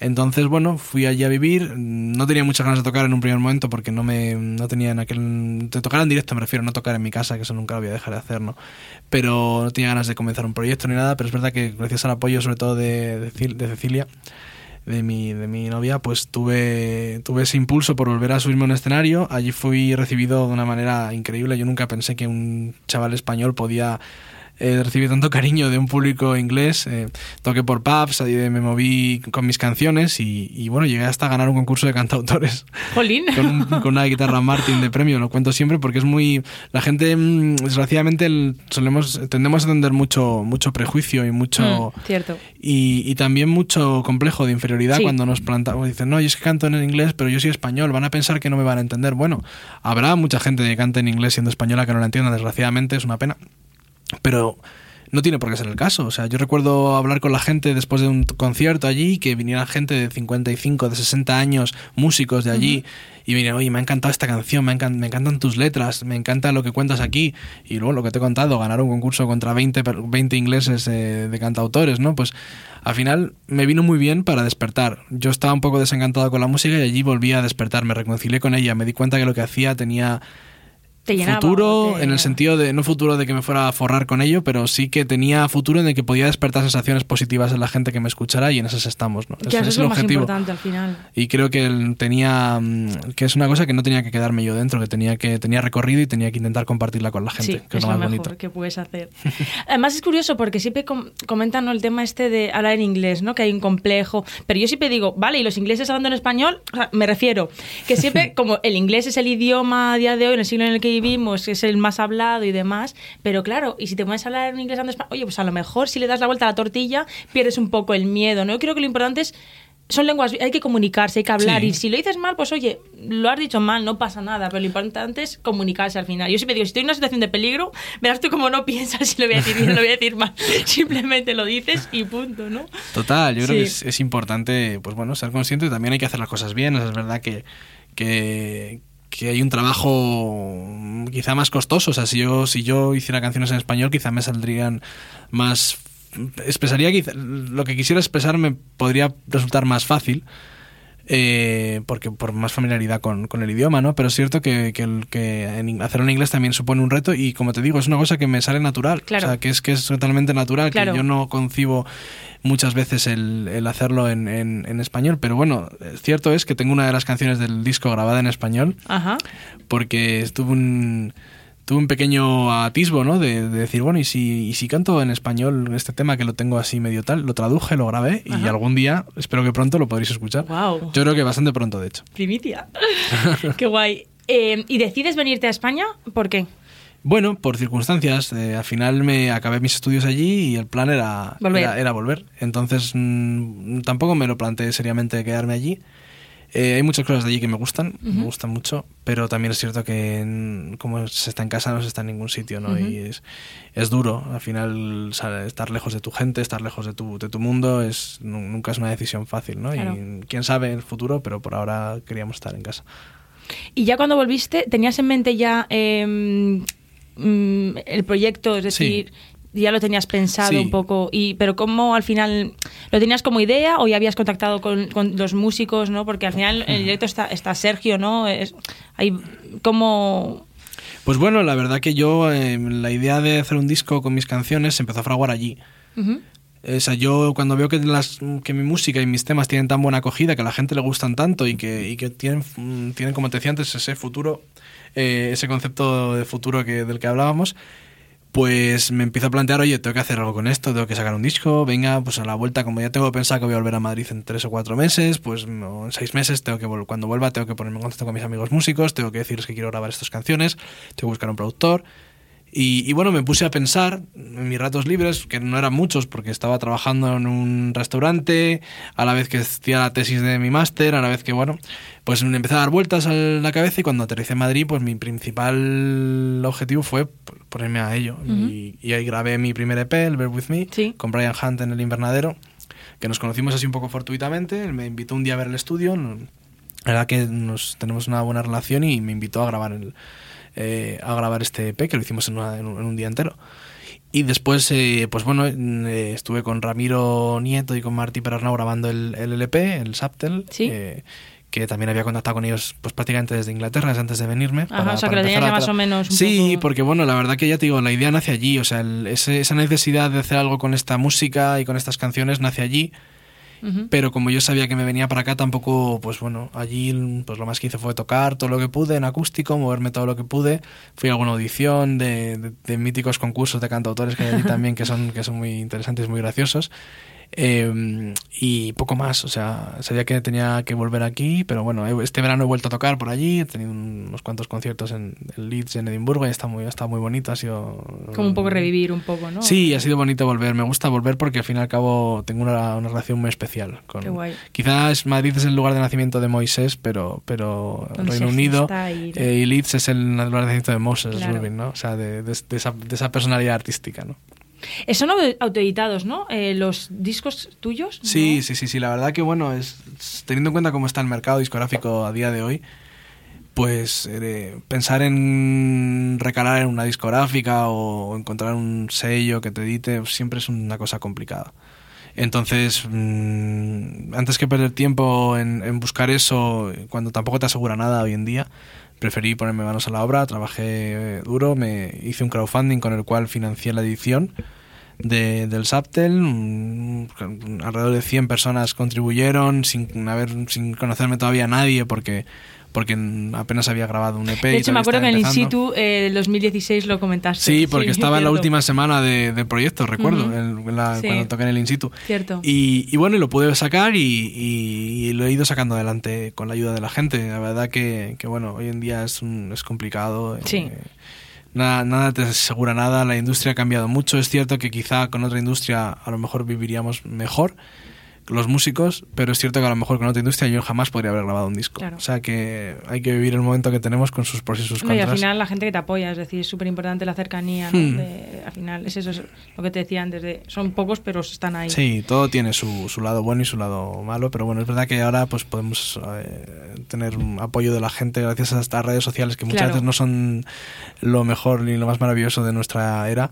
Entonces, bueno, fui allí a vivir. No tenía muchas ganas de tocar en un primer momento porque no me no tenía en aquel. De tocar en directo me refiero, no tocar en mi casa, que eso nunca lo voy a dejar de hacer, ¿no? Pero no tenía ganas de comenzar un proyecto ni nada. Pero es verdad que gracias al apoyo, sobre todo de, de Cil- de Cecilia, de mi, de mi novia, pues tuve, tuve ese impulso por volver a subirme a un escenario. Allí fui recibido de una manera increíble. Yo nunca pensé que un chaval español podía eh, recibir tanto cariño de un público inglés. Eh, toqué por pubs, ahí me moví con mis canciones y, y, bueno, llegué hasta ganar un concurso de cantautores Jolín. con, un- con una guitarra Martin de premio, lo cuento siempre porque es muy... La gente, mm, desgraciadamente, el- solemos, tendemos a tener mucho, mucho prejuicio y mucho... Mm, cierto. Y, y también mucho complejo de inferioridad Sí. cuando nos plantamos. Dicen, no, yo es que canto en inglés, pero yo soy español, van a pensar que no me van a entender. Bueno, habrá mucha gente que cante en inglés siendo española que no la entienda, desgraciadamente, es una pena. Pero no tiene por qué ser el caso. O sea, yo recuerdo hablar con la gente después de un concierto allí, que viniera gente de 55, de 60 años, músicos de allí, y oye, me ha encantado esta canción, me, encan- me encantan tus letras, me encanta lo que cuentas aquí. Y luego lo que te he contado, ganar un concurso contra 20, per- 20 ingleses eh, de cantautores, ¿no? Pues al final me vino muy bien para despertar. Yo estaba un poco desencantado con la música y allí volví a despertar, me reconcilié con ella, me di cuenta que lo que hacía tenía Te llenaba. futuro te- en el sentido de no futuro de que me fuera a forrar con ello pero sí que tenía futuro en el que podía despertar sensaciones positivas en la gente que me escuchara y en esas estamos ¿no? Que Ese eso es es el lo más objetivo importante al final. y creo que él tenía mm, que es una cosa que no tenía que quedarme yo dentro que tenía que tenía recorrido y tenía que intentar compartirla con la gente Sí, que es es lo lo más mejor bonito que puedes hacer. Además es curioso porque siempre com- comentan ¿no? el tema este de hablar en inglés, ¿no? Que hay un complejo. Pero yo siempre digo, vale, ¿y los ingleses hablando en español? O sea, me refiero que siempre, como el inglés es el idioma a día de hoy, en el siglo en el que vivimos, es el más hablado y demás, pero claro, y si te pones a hablar en inglés español, oye, pues a lo mejor si le das la vuelta a la tortilla, pierdes un poco el miedo, ¿no? Yo creo que lo importante es son lenguas, hay que comunicarse, hay que hablar. Sí. Y si lo dices mal, pues oye, lo has dicho mal, no pasa nada. Pero lo importante es comunicarse al final. Yo siempre digo, si estoy en una situación de peligro, verás tú cómo no piensas si lo voy a decir bien o lo voy a decir mal. Simplemente lo dices y punto, ¿no? Total, yo creo que Sí. es, es importante, pues bueno, ser consciente. También hay que hacer las cosas bien. Es verdad que, que, que hay un trabajo mm, quizá más costoso. O sea, si yo, si yo hiciera canciones en español, quizá me saldrían más. Expresaría quizá, lo que quisiera expresar me podría resultar más fácil. eh, porque por más familiaridad con, con el idioma, ¿no? Pero es cierto que, que, el- que en- hacerlo en inglés también supone un reto y como te digo, es una cosa que me sale natural. Claro. O sea, que es que es totalmente natural, Claro. que yo no concibo muchas veces el, el hacerlo en, en- en español. Pero bueno, cierto es que tengo una de las canciones del disco grabada en español Ajá. porque tuve un tuve un pequeño atisbo, ¿no? De, de decir, bueno, y si, y si canto en español este tema que lo tengo así medio tal, lo traduje, lo grabé y algún día, espero que pronto lo podréis escuchar. Wow. Yo creo que bastante pronto, de hecho. Primicia. Qué guay. Eh, ¿Y decides venirte a España? ¿Por qué? Bueno, por circunstancias, eh, al final me acabé mis estudios allí y el plan era Volver. Era, era volver. Entonces mm, tampoco me lo planteé seriamente quedarme allí. Eh, hay muchas cosas de allí que me gustan, me gustan mucho, pero también es cierto que mm, como se está en casa no se está en ningún sitio, ¿no? Y es, es duro, al final estar lejos de tu gente, estar lejos de tu, de tu mundo, es nu- nunca es una decisión fácil, ¿no? Claro. Y quién sabe el futuro, pero por ahora queríamos estar en casa. Y ya cuando volviste, ¿tenías en mente ya eh, mm, el proyecto? Es decir, ya lo tenías pensado Sí. un poco. Y, pero ¿cómo al final lo tenías como idea o ya habías contactado con, con los músicos? ¿no? Porque al final en el directo está, está Sergio, ¿no? Es, hay como... Pues bueno, la verdad que yo, eh, la idea de hacer un disco con mis canciones se empezó a fraguar allí. Ujú. O sea, yo cuando veo que, las, que mi música y mis temas tienen tan buena acogida, que a la gente le gustan tanto y que, y que tienen, mm, tienen, como te decía antes, ese futuro, eh, ese concepto de futuro que, del que hablábamos, pues me empiezo a plantear, oye, tengo que hacer algo con esto, tengo que sacar un disco, venga, pues a la vuelta, como ya tengo pensado que voy a volver a Madrid en tres o cuatro meses, pues en seis meses, tengo que cuando vuelva tengo que ponerme en contacto con mis amigos músicos, tengo que decirles que quiero grabar estas canciones, tengo que buscar un productor. Y, y bueno, me puse a pensar en mis ratos libres, que no eran muchos porque estaba trabajando en un restaurante, a la vez que hacía la tesis de mi máster, a la vez que, bueno, pues me empecé a dar vueltas a la cabeza y cuando aterricé en Madrid, pues mi principal objetivo fue ponerme a ello. y, y ahí grabé mi primer EP, el Bear With Me, Sí. con Brian Hunt en el invernadero, que nos conocimos así un poco fortuitamente. Él me invitó un día a ver el estudio. La verdad que nos tenemos una buena relación y me invitó a grabar el, eh, a grabar este EP, que lo hicimos en, una- en un, en un día entero. Y después, eh, pues bueno, eh, estuve con Ramiro Nieto y con Martí Perarnau grabando el, el LP, el Saptel, Sí. eh, que también había contactado con ellos pues prácticamente desde Inglaterra, desde antes de venirme. Ajá, o sea, que lo tenías empezar ya a más o menos un Sí, poco- porque bueno, la verdad que ya te digo, la idea nace allí, o sea, el- ese- esa necesidad de hacer algo con esta música y con estas canciones nace allí Pero como yo sabía que me venía para acá tampoco pues bueno allí pues lo más que hice fue tocar todo lo que pude en acústico moverme todo lo que pude. Fui a alguna audición de, de- míticos concursos de cantautores que hay también que son que son muy interesantes muy graciosos Eh, y poco más o sea sabía que tenía que volver aquí pero bueno este verano he vuelto a tocar por allí he tenido unos cuantos conciertos en, en Leeds en Edimburgo y está muy está muy bonito ha sido Como un poco revivir un poco, ¿no? Sí, ha sido bonito volver. Me gusta volver porque al fin y al cabo tengo una, una relación muy especial con. Qué guay. Quizás Madrid es el lugar de nacimiento de Moisés, pero pero Reino Unido eh, y Leeds es el lugar de nacimiento de Moses Claro. Rubin, ¿no? O sea, de, de- de esa, de esa personalidad artística, ¿no? Son auto- autoeditados, ¿no? Eh, los discos tuyos. Sí, sí, sí, sí. La verdad que bueno, es, teniendo en cuenta cómo está el mercado discográfico a día de hoy, pues eh, pensar en recalar en una discográfica o encontrar un sello que te edite siempre es una cosa complicada. Entonces, mm, antes que perder tiempo en buscar eso, cuando tampoco te asegura nada hoy en día, preferí ponerme manos a la obra, trabajé eh, duro, me hice un crowdfunding con el cual financié la edición de, del Saptel. Alrededor de 100 personas contribuyeron sin, haber, sin conocerme todavía nadie porque, porque apenas había grabado un EP. De y hecho, me acuerdo que en In situ eh, del 2016 lo comentaste. Sí, porque estaba en la última semana de, de proyecto, recuerdo, en la- Sí. cuando toqué en el in situ. Cierto. Y, y bueno, y lo pude sacar y, y- y lo he ido sacando adelante con la ayuda de la gente. La verdad que, que, bueno, hoy en día es, un- es complicado. Sí. eh, nada, nada te asegura nada, la industria ha cambiado mucho. Es cierto que quizá con otra industria a lo mejor viviríamos mejor los músicos, pero es cierto que a lo mejor con otra industria yo jamás podría haber grabado un disco. Claro. O sea que hay que vivir el momento que tenemos con sus pros y sus No, y contras. al final la gente que te apoya, es decir, es súper importante la cercanía. ¿no? Hmm. De- al final es eso, es lo que te decía antes, de, son pocos pero están ahí. Sí, todo tiene su, su lado bueno y su lado malo, pero bueno, es verdad que ahora pues podemos eh, tener un apoyo de la gente gracias a estas redes sociales que muchas Claro. veces no son lo mejor ni lo más maravilloso de nuestra era,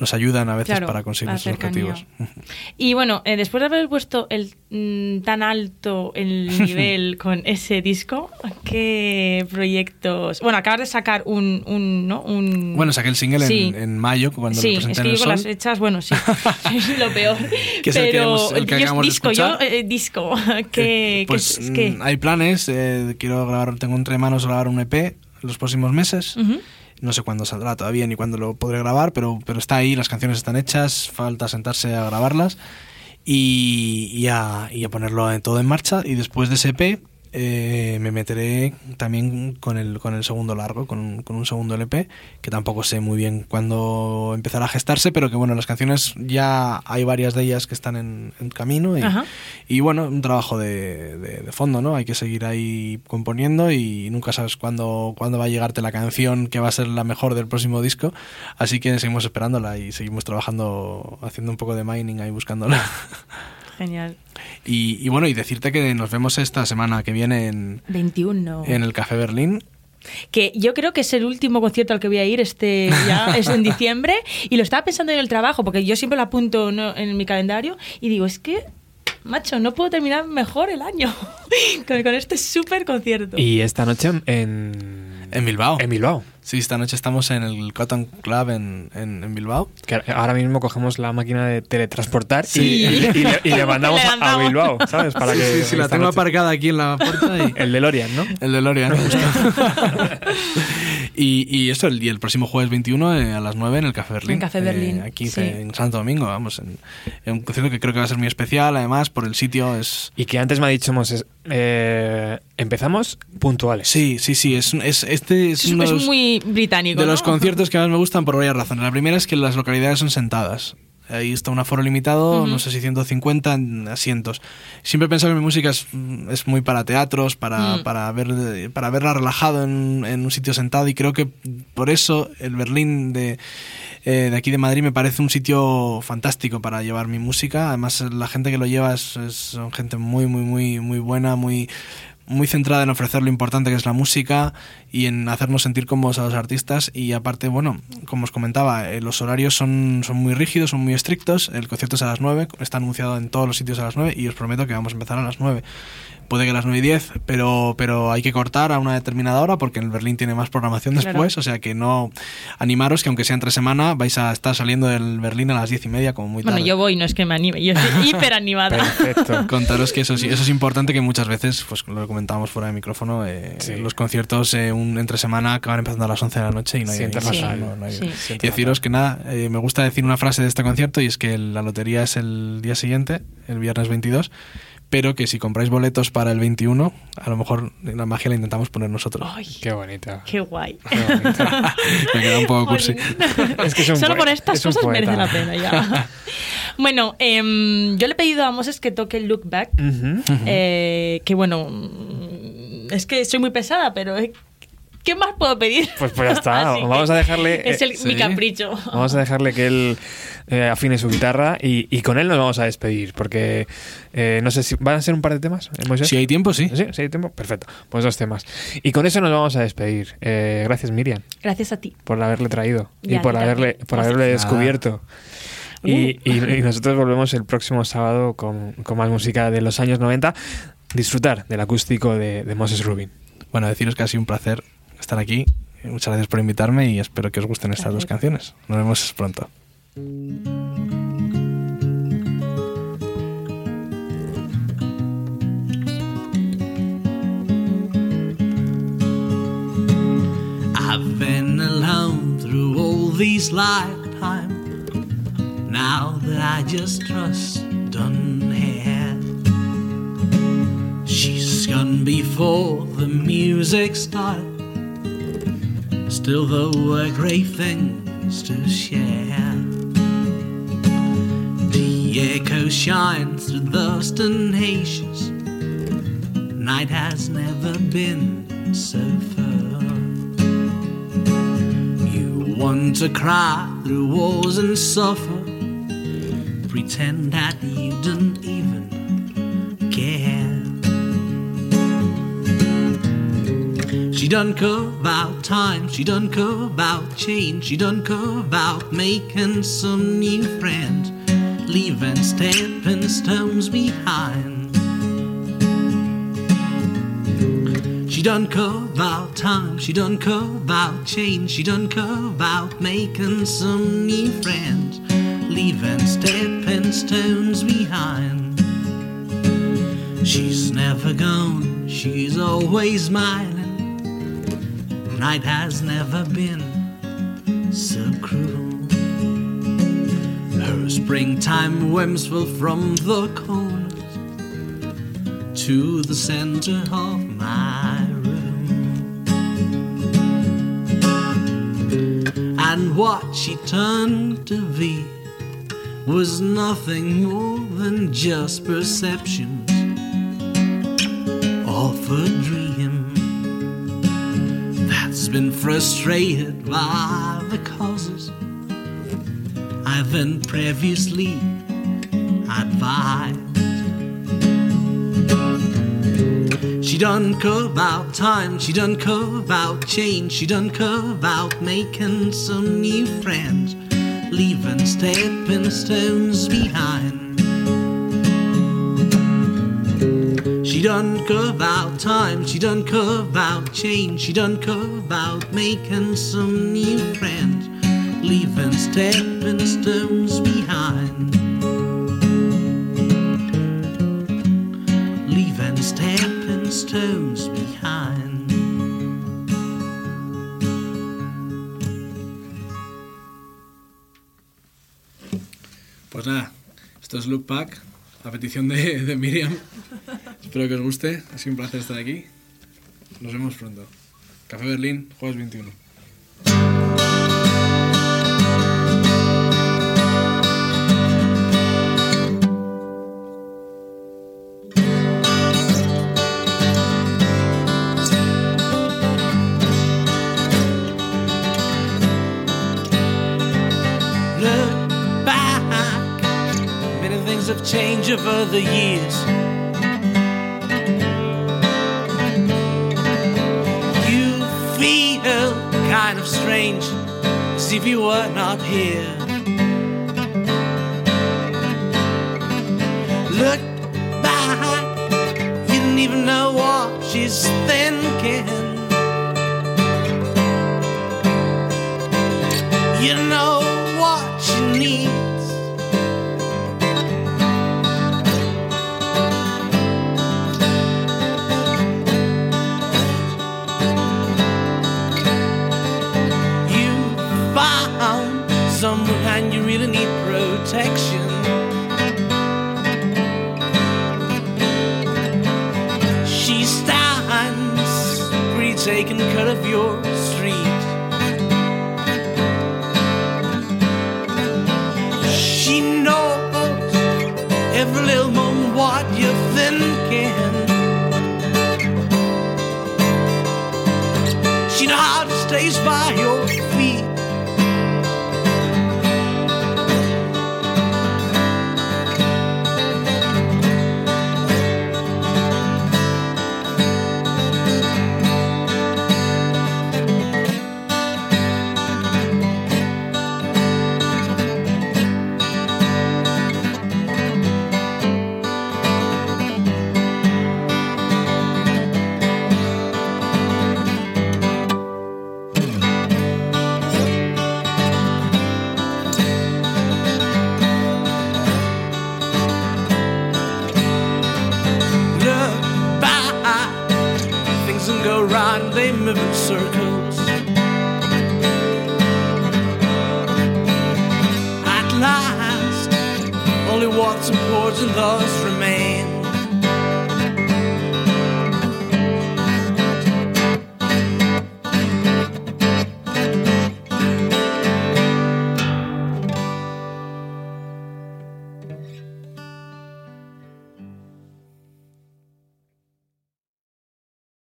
nos ayudan a veces Claro, para conseguir nuestros objetivos. Y bueno, eh, después de haber puesto el mm, tan alto el nivel con ese disco, ¿qué proyectos? Bueno, acabas de sacar un, un ¿no? Un... Bueno, saqué el single Sí. en, en mayo cuando sí, lo presenté es en que el yo con las fechas, bueno, sí, es lo peor. Que es el que Pero hemos- el que yo- de disco, escuchar. yo, eh, disco, que, pues que, que- mm, hay planes, eh, quiero grabar, tengo entre manos grabar un EP en los próximos meses. Ujú. No sé cuándo saldrá todavía ni cuándo lo podré grabar, pero, pero está ahí, las canciones están hechas, falta sentarse a grabarlas y, a, y a ponerlo todo en marcha. Y después de ese EP eh, me meteré también con el, con el segundo largo, con, un- con un segundo LP, que tampoco sé muy bien cuándo empezará a gestarse, pero que bueno, las canciones ya hay varias de ellas que están en, en camino y, y bueno, un trabajo de, de- de fondo, ¿no? Hay que seguir ahí componiendo y nunca sabes cuándo, cuándo va a llegarte la canción que va a ser la mejor del próximo disco. Así que seguimos esperándola y seguimos trabajando, haciendo un poco de mining ahí buscándola. Genial. Y, y bueno, y decirte que nos vemos esta semana que viene en, 21. en el Café Berlín. que yo creo que es el último concierto al que voy a ir este ya es en diciembre y lo estaba pensando en el trabajo porque yo siempre lo apunto ¿no? en mi calendario y digo es que macho no puedo terminar mejor el año con, con este súper concierto Y esta noche en... En Bilbao. En Bilbao. Sí, esta noche estamos en el Cotton Club en, en, en Bilbao. Que ahora mismo cogemos la máquina de teletransportar Sí. y, y le, y le mandamos a-. Bilbao, ¿sabes? Para Sí, que sí, sí, la tengo noche- aparcada aquí en la puerta y... El DeLorean, ¿no? El DeLorean, justo. y, y eso, el, y el próximo jueves 21 eh, a las 9 en el Café Berlín. En Café Berlín, aquí sí. en Santo Domingo, vamos. En, en un concierto que creo que va a ser muy especial, además, por el sitio es... Y que antes me ha dicho Moses, eh, empezamos puntuales. Sí, sí, sí, es, es- este es, Es, uno es de los, muy británico. de los ¿no? conciertos que más me gustan por varias razones. La primera es que las localidades son sentadas. Ahí está un aforo limitado, no sé si 150 asientos. Siempre he pensado que mi música es, es muy para teatros, para, Mm. para, ver, para verla relajado en, en un sitio sentado y creo que por eso el Berlín de, eh, de aquí de Madrid me parece un sitio fantástico para llevar mi música. Además la gente que lo lleva es, es- son gente muy, muy, muy, muy buena, muy muy centrada en ofrecer lo importante que es la música y en hacernos sentir cómodos a los artistas y aparte, bueno, como os comentaba, eh, los horarios son, son muy rígidos, son muy estrictos, el concierto es a las 9, está anunciado en todos los sitios a las 9 y os prometo que vamos a empezar a las 9. Puede que a las 9 y 10, pero, pero hay que cortar a una determinada hora porque en el Berlín tiene más programación Claro. después, o sea que no animaros que aunque sea entre semana vais a estar saliendo del Berlín a las 10 y media como muy tarde. Bueno, yo voy, no es que me anime, yo estoy hiper animada. Perfecto. Contaros que eso sí, eso es importante que muchas veces, pues lo comentábamos fuera de micrófono, eh, Sí. los conciertos eh, un, entre semana acaban empezando a las 11 de la noche y no hay, no hay- no- no hay- Sí. Sienta Y deciros que nada, eh, me gusta decir una frase de este concierto y es que la lotería es el día siguiente, el viernes 22, pero que si compráis boletos para el 21, a lo mejor la magia la intentamos poner nosotros. Ay, Qué bonito. qué guay. Qué me queda un poco cursi. Es que es un Solo por estas es cosas poeta. merece la pena ya. bueno, em, yo le he pedido a Moses que toque el Look Back. Eh, que bueno, es que soy muy pesada, pero eh, ¿qué más puedo pedir? Pues, pues ya está. Así Vamos a dejarle. Es el- eh, mi capricho. Vamos a dejarle que él eh, afine su guitarra y, y con él nos vamos a despedir. Porque eh, no sé si. ¿Van a ser un par de temas? eh, Moisés? Si hay tiempo, sí. ¿Sí? ¿Sí hay tiempo? Perfecto. Pues dos temas. Y con eso nos vamos a despedir. Eh, gracias, Miriam, Gracias a ti. por haberle traído y por haberle, por Gracias. haberle descubierto. Y, y- y nosotros volvemos el próximo sábado con, con más música de los años 90. Disfrutar del acústico de, de Moses Rubin. Bueno, deciros que ha sido un placer estar aquí. Muchas gracias por invitarme y espero que os gusten estas dos canciones. Nos vemos pronto. I've been alone through all these lifetimes. Now that I just trust done had. She's gone before the music started. Still, there were great things to share. The echo shines through the stinacious. Night has never been so far. You want to cry through walls and suffer. Pretend that you don't She don't care about time, she don't care about change, she don't care about making some new friends, leaving stepping stones behind. She don't care about time, she don't care about change, she don't care about making some new friends, leaving stepping stones behind. She's never gone, she's always smiling. Night has never been so cruel. Her springtime whimsful from the corners to the center of my room. And what she turned to be was nothing more than just perceptions of a dream been frustrated by the causes I've been previously advised. She don't care about time, she don't care about change, she don't care about making some new friends, leaving stepping stones behind. Done curve out time, she done curve out change, she done curve out making some new friends, leaving stepping stones behind. Leaving stepping stones behind. Pues nada, esto es Look Pack, a petición de, de Miriam. Espero que os guste, ha sido un placer estar aquí. Nos vemos pronto. Café Berlín, jueves 21. look back. Many things have changed over the years. If you were not here.